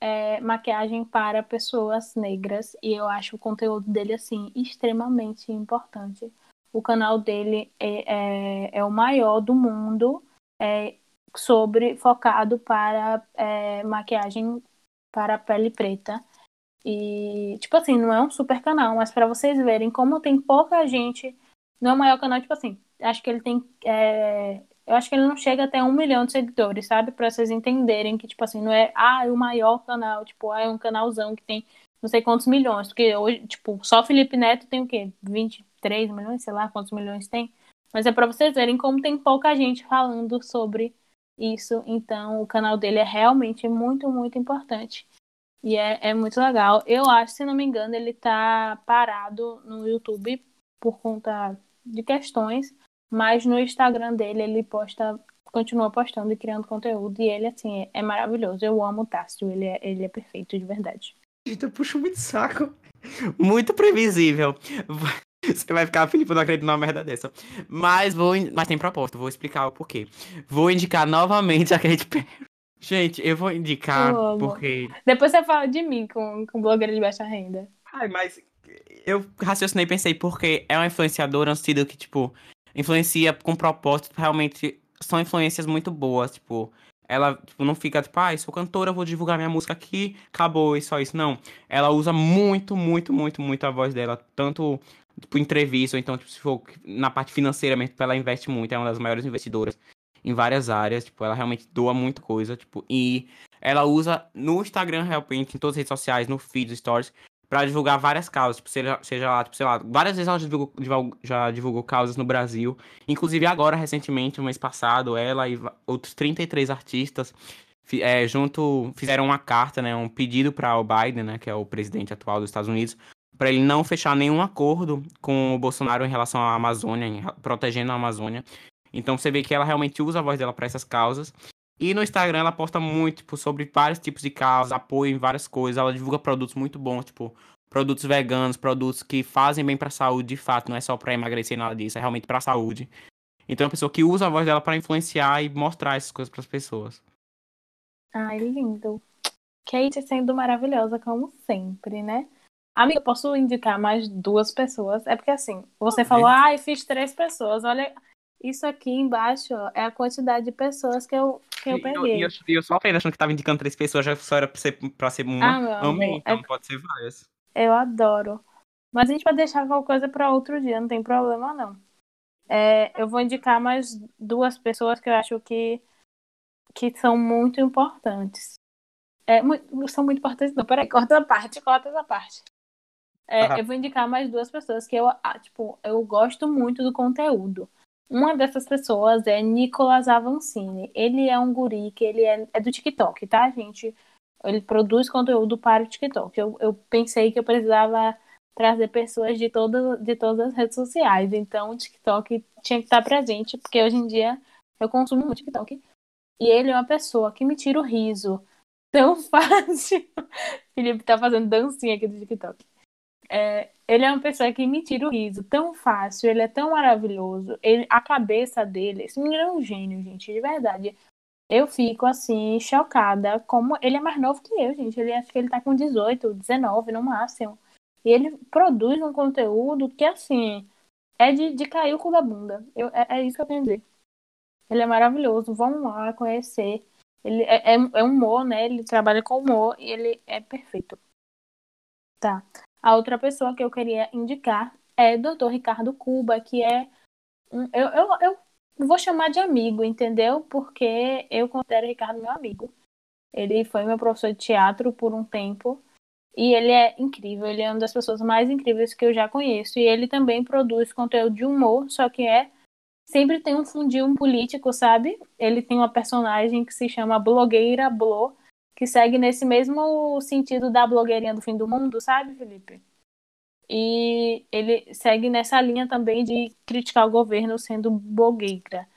é, maquiagem para pessoas negras. E eu acho o conteúdo dele, assim, extremamente importante. O canal dele é, é, é o maior do mundo. É, sobre focado para é, maquiagem para pele preta e tipo assim não é um super canal mas para vocês verem como tem pouca gente não é o maior canal tipo assim acho que ele tem é, eu acho que ele não chega até um milhão de seguidores sabe para vocês entenderem que tipo assim não é ah é o maior canal tipo ah, é um canalzão que tem não sei quantos milhões porque hoje tipo só Felipe Neto tem o quê 23 milhões sei lá quantos milhões tem mas é para vocês verem como tem pouca gente falando sobre isso. Então, o canal dele é realmente muito, muito importante. E é, é muito legal. Eu acho, se não me engano, ele tá parado no YouTube por conta de questões, mas no Instagram dele ele posta, continua postando e criando conteúdo. E ele, assim, é, é maravilhoso. Eu amo o Tássio, ele é, ele é perfeito, de verdade. Gente, eu puxo muito saco. Muito previsível. Você vai ficar, Felipe, eu não acredito numa merda dessa. Mas vou. in- Mas tem propósito, vou explicar o porquê. Vou indicar novamente a Katy Perry. Gente, eu vou indicar Eu porque. Depois você fala de mim com, com blogueira de baixa renda. Ai, mas eu raciocinei e pensei, porque é uma influenciadora sentido que, tipo, influencia com propósito, realmente são influências muito boas, tipo, ela tipo, não fica, tipo, ah, sou cantora, vou divulgar minha música aqui, acabou, e só isso. Não. Ela usa muito, muito, muito, muito a voz dela, tanto tipo, entrevista, ou então, tipo, se for na parte financeira mesmo, ela investe muito, é uma das maiores investidoras em várias áreas, tipo, ela realmente doa muita coisa, tipo, e ela usa no Instagram, realmente, em todas as redes sociais, no feed, stories, pra divulgar várias causas, tipo, seja, seja lá, tipo, sei lá, várias vezes ela já divulgou, já divulgou causas no Brasil, inclusive agora, recentemente, no mês passado, ela e outros 33 artistas é, junto, fizeram uma carta, né, um pedido para o Biden, né, que é o presidente atual dos Estados Unidos, para ele não fechar nenhum acordo com o Bolsonaro em relação à Amazônia, protegendo a Amazônia. Então você vê que ela realmente usa a voz dela para essas causas. E no Instagram ela posta muito tipo, sobre vários tipos de causas, apoio em várias coisas. Ela divulga produtos muito bons, tipo produtos veganos, produtos que fazem bem para a saúde, de fato, não é só para emagrecer nada disso, é realmente para a saúde. Então é uma pessoa que usa a voz dela para influenciar e mostrar essas coisas para as pessoas. Ai, lindo. Kate sendo maravilhosa, como sempre, né? Amiga, posso indicar mais duas pessoas? É porque assim, você falou, ai, fiz três pessoas. Olha, isso aqui embaixo ó, é a quantidade de pessoas que eu, que eu peguei. E eu, e eu só apenas achando que tava indicando três pessoas, já só era pra ser, pra ser uma. Ah, meu Amei, amor, então é- pode ser várias. Eu adoro. Mas a gente pode deixar qualquer coisa para outro dia, não tem problema não. É, eu vou indicar mais duas pessoas que eu acho que, que são muito importantes. É, mu- são muito importantes, não, peraí, corta essa parte, corta essa parte. É, Aham. eu vou indicar mais duas pessoas que eu, ah, tipo, eu gosto muito do conteúdo. Uma dessas pessoas é Nicolas Avancini. Ele é um guri que ele é, é do TikTok, tá, gente? Ele produz conteúdo para o TikTok. Eu, eu pensei que eu precisava trazer pessoas de, toda, de todas as redes sociais. Então, o TikTok tinha que estar presente, porque hoje em dia eu consumo muito TikTok. E ele é uma pessoa que me tira o riso tão fácil. Felipe tá fazendo dancinha aqui do TikTok. É, ele é uma pessoa que me tira o riso tão fácil, ele é tão maravilhoso. Ele, a cabeça dele, esse menino é um gênio, gente, de verdade. Eu fico assim, chocada, como ele é mais novo que eu, gente. Ele acho que ele tá com 18, 19 no máximo. E ele produz um conteúdo que, assim, é de, de cair o cu da bunda. Eu, é, é isso que eu tenho a dizer. Ele é maravilhoso, vão lá conhecer. Ele é, é, é humor, né? Ele trabalha com humor e ele é perfeito. Tá. A outra pessoa que eu queria indicar é o Dr. Ricardo Cuba, que é um, eu, eu, eu vou chamar de amigo, entendeu? Porque eu considero o Ricardo meu amigo. Ele foi meu professor de teatro por um tempo. E ele é incrível, ele é uma das pessoas mais incríveis que eu já conheço. E ele também produz conteúdo de humor, só que é. Sempre tem um fundinho político, sabe? Ele tem uma personagem que se chama Blogueira Blo, que segue nesse mesmo sentido da blogueirinha do fim do mundo, sabe, Felipe? E ele segue nessa linha também de criticar o governo sendo blogueira.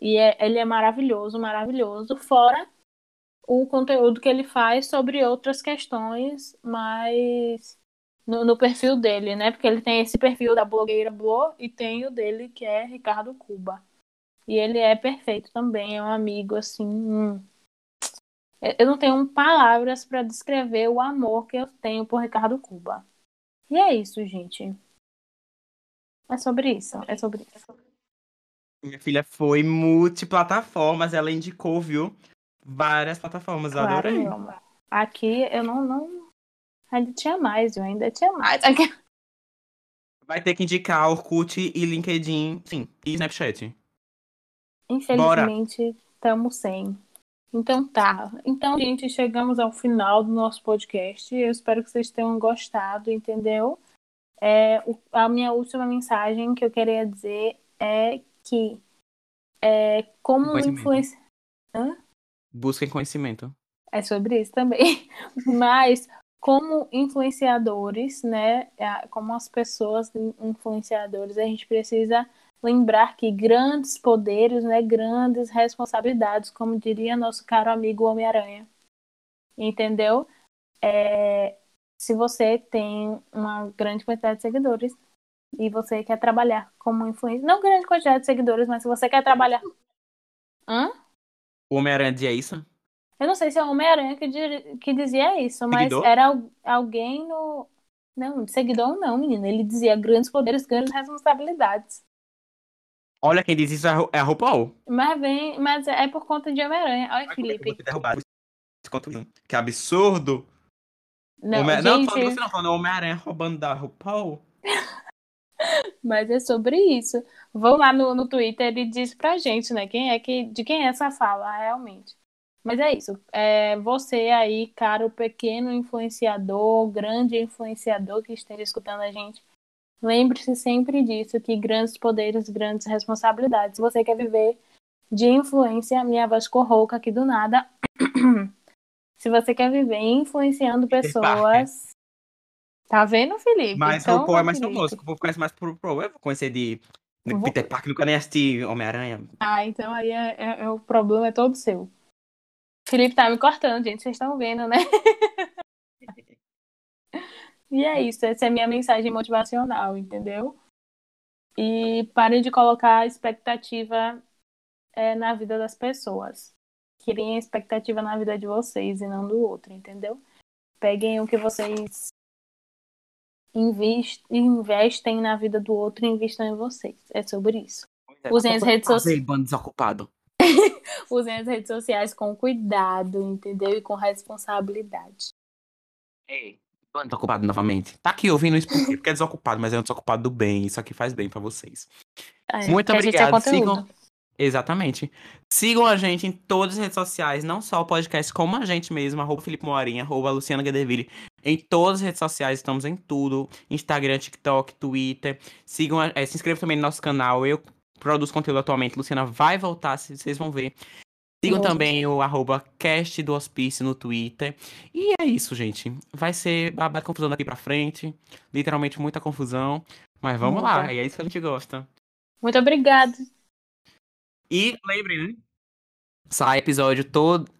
E é, ele é maravilhoso, maravilhoso. Fora o conteúdo que ele faz sobre outras questões, mas no, no perfil dele, né? Porque ele tem esse perfil da blogueira Blo e tem o dele que é Ricardo Cuba. E ele é perfeito também, é um amigo assim. Eu eu não tenho palavras para descrever o amor que eu tenho por Ricardo Cuba. E é isso, gente. É sobre isso, é sobre isso. Minha filha foi multiplataformas, ela indicou, viu? Várias plataformas, eu Claro, adorei. amor. Aqui eu não, não. Ainda tinha mais, eu ainda tinha mais. Aqui... Vai ter que indicar Orkut e LinkedIn, sim, e Snapchat. Infelizmente, estamos sem. Então tá. Então, gente, chegamos ao final do nosso podcast. Eu espero que vocês tenham gostado, entendeu? É, a minha última mensagem que eu queria dizer é que é, como influência. Busquem conhecimento. É sobre isso também. Mas como influenciadores, né? é, Como as pessoas influenciadores, a gente precisa lembrar que grandes poderes, né? Grandes responsabilidades, como diria nosso caro amigo Homem-Aranha. Entendeu? É, se você tem uma grande quantidade de seguidores, e você quer trabalhar como influencer, não grande quantidade de seguidores, mas se você quer trabalhar. Hã? O Homem-Aranha dizia isso? Eu não sei se é o Homem-Aranha que, que dizia isso, mas Seguidor? era al- alguém no. Não, seguidor não, menino. Ele dizia grandes poderes, grandes responsabilidades. Olha, quem diz isso é a é a RuPaul. Mas vem, mas é por conta de Homem-Aranha. Olha, eu vou Felipe. isso. Que absurdo. Não, Homem- não, gente, falando você não, falando Homem-Aranha roubando da RuPaul. mas é sobre isso. Vão lá no, no Twitter e diz pra gente, né? Quem é que, de quem é essa fala, realmente. Mas é isso. É, você aí, cara, o pequeno influenciador, grande influenciador que esteja escutando a gente, lembre-se sempre disso, que grandes poderes, grandes responsabilidades. Se você quer viver de influência, minha voz ficou rouca aqui do nada. Se você quer viver influenciando pessoas. Tá vendo, Felipe? Mas Então, RuPaul é mais Felipe. famoso. O povo conhece mais por RuPaul. Eu vou conhecer de de Vou- Peter Parker, nunca nem assisti Homem-Aranha. Ah, então aí é, é- é o problema é todo seu. Felipe tá me cortando, gente. Vocês estão vendo, né? e é isso. Essa é a minha mensagem motivacional, entendeu? E parem de colocar expectativa é, na vida das pessoas. Criem expectativa na vida de vocês e não do outro, entendeu? Peguem o que vocês investem na vida do outro e invistam em vocês. É sobre isso. Usem as redes sociais. Desocupado. Usem as redes sociais com cuidado, entendeu? E com responsabilidade. Ei, bando desocupado novamente. Tá aqui ouvindo isso por quê? Porque é desocupado, mas é um desocupado do bem. Isso aqui faz bem pra vocês. É, Muito é obrigado. Sigam. Exatamente. Sigam a gente em todas as redes sociais, não só o podcast, como a gente mesmo, arroba Felipe Moarinha, arroba Luciana Guedeville. Em todas as redes sociais, estamos em tudo. Instagram, TikTok, Twitter. Sigam, a- eh, se inscrevam também no nosso canal. Eu produzo conteúdo atualmente. Luciana vai voltar, se- vocês vão ver. Sigam também o arroba cast do hospício no Twitter. E é isso, gente. Vai ser babado confusão daqui pra frente. Literalmente muita confusão. Mas vamos lá, Muita. e é isso que a gente gosta. Muito obrigada. E lembrem, né? Sai episódio todo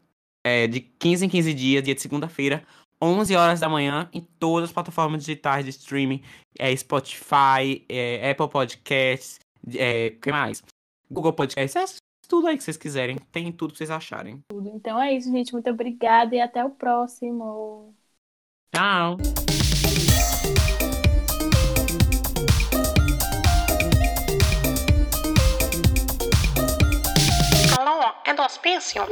é, de 15 em 15 dias, dia de segunda-feira, 11 horas da manhã, em todas as plataformas digitais de streaming. É Spotify, é, Apple Podcasts, é, que mais? Google Podcasts, tudo aí que vocês quiserem. Tem tudo que vocês acharem. Tudo. Então é isso, gente. Muito obrigada e até o próximo. Tchau! Alô, é do hospício?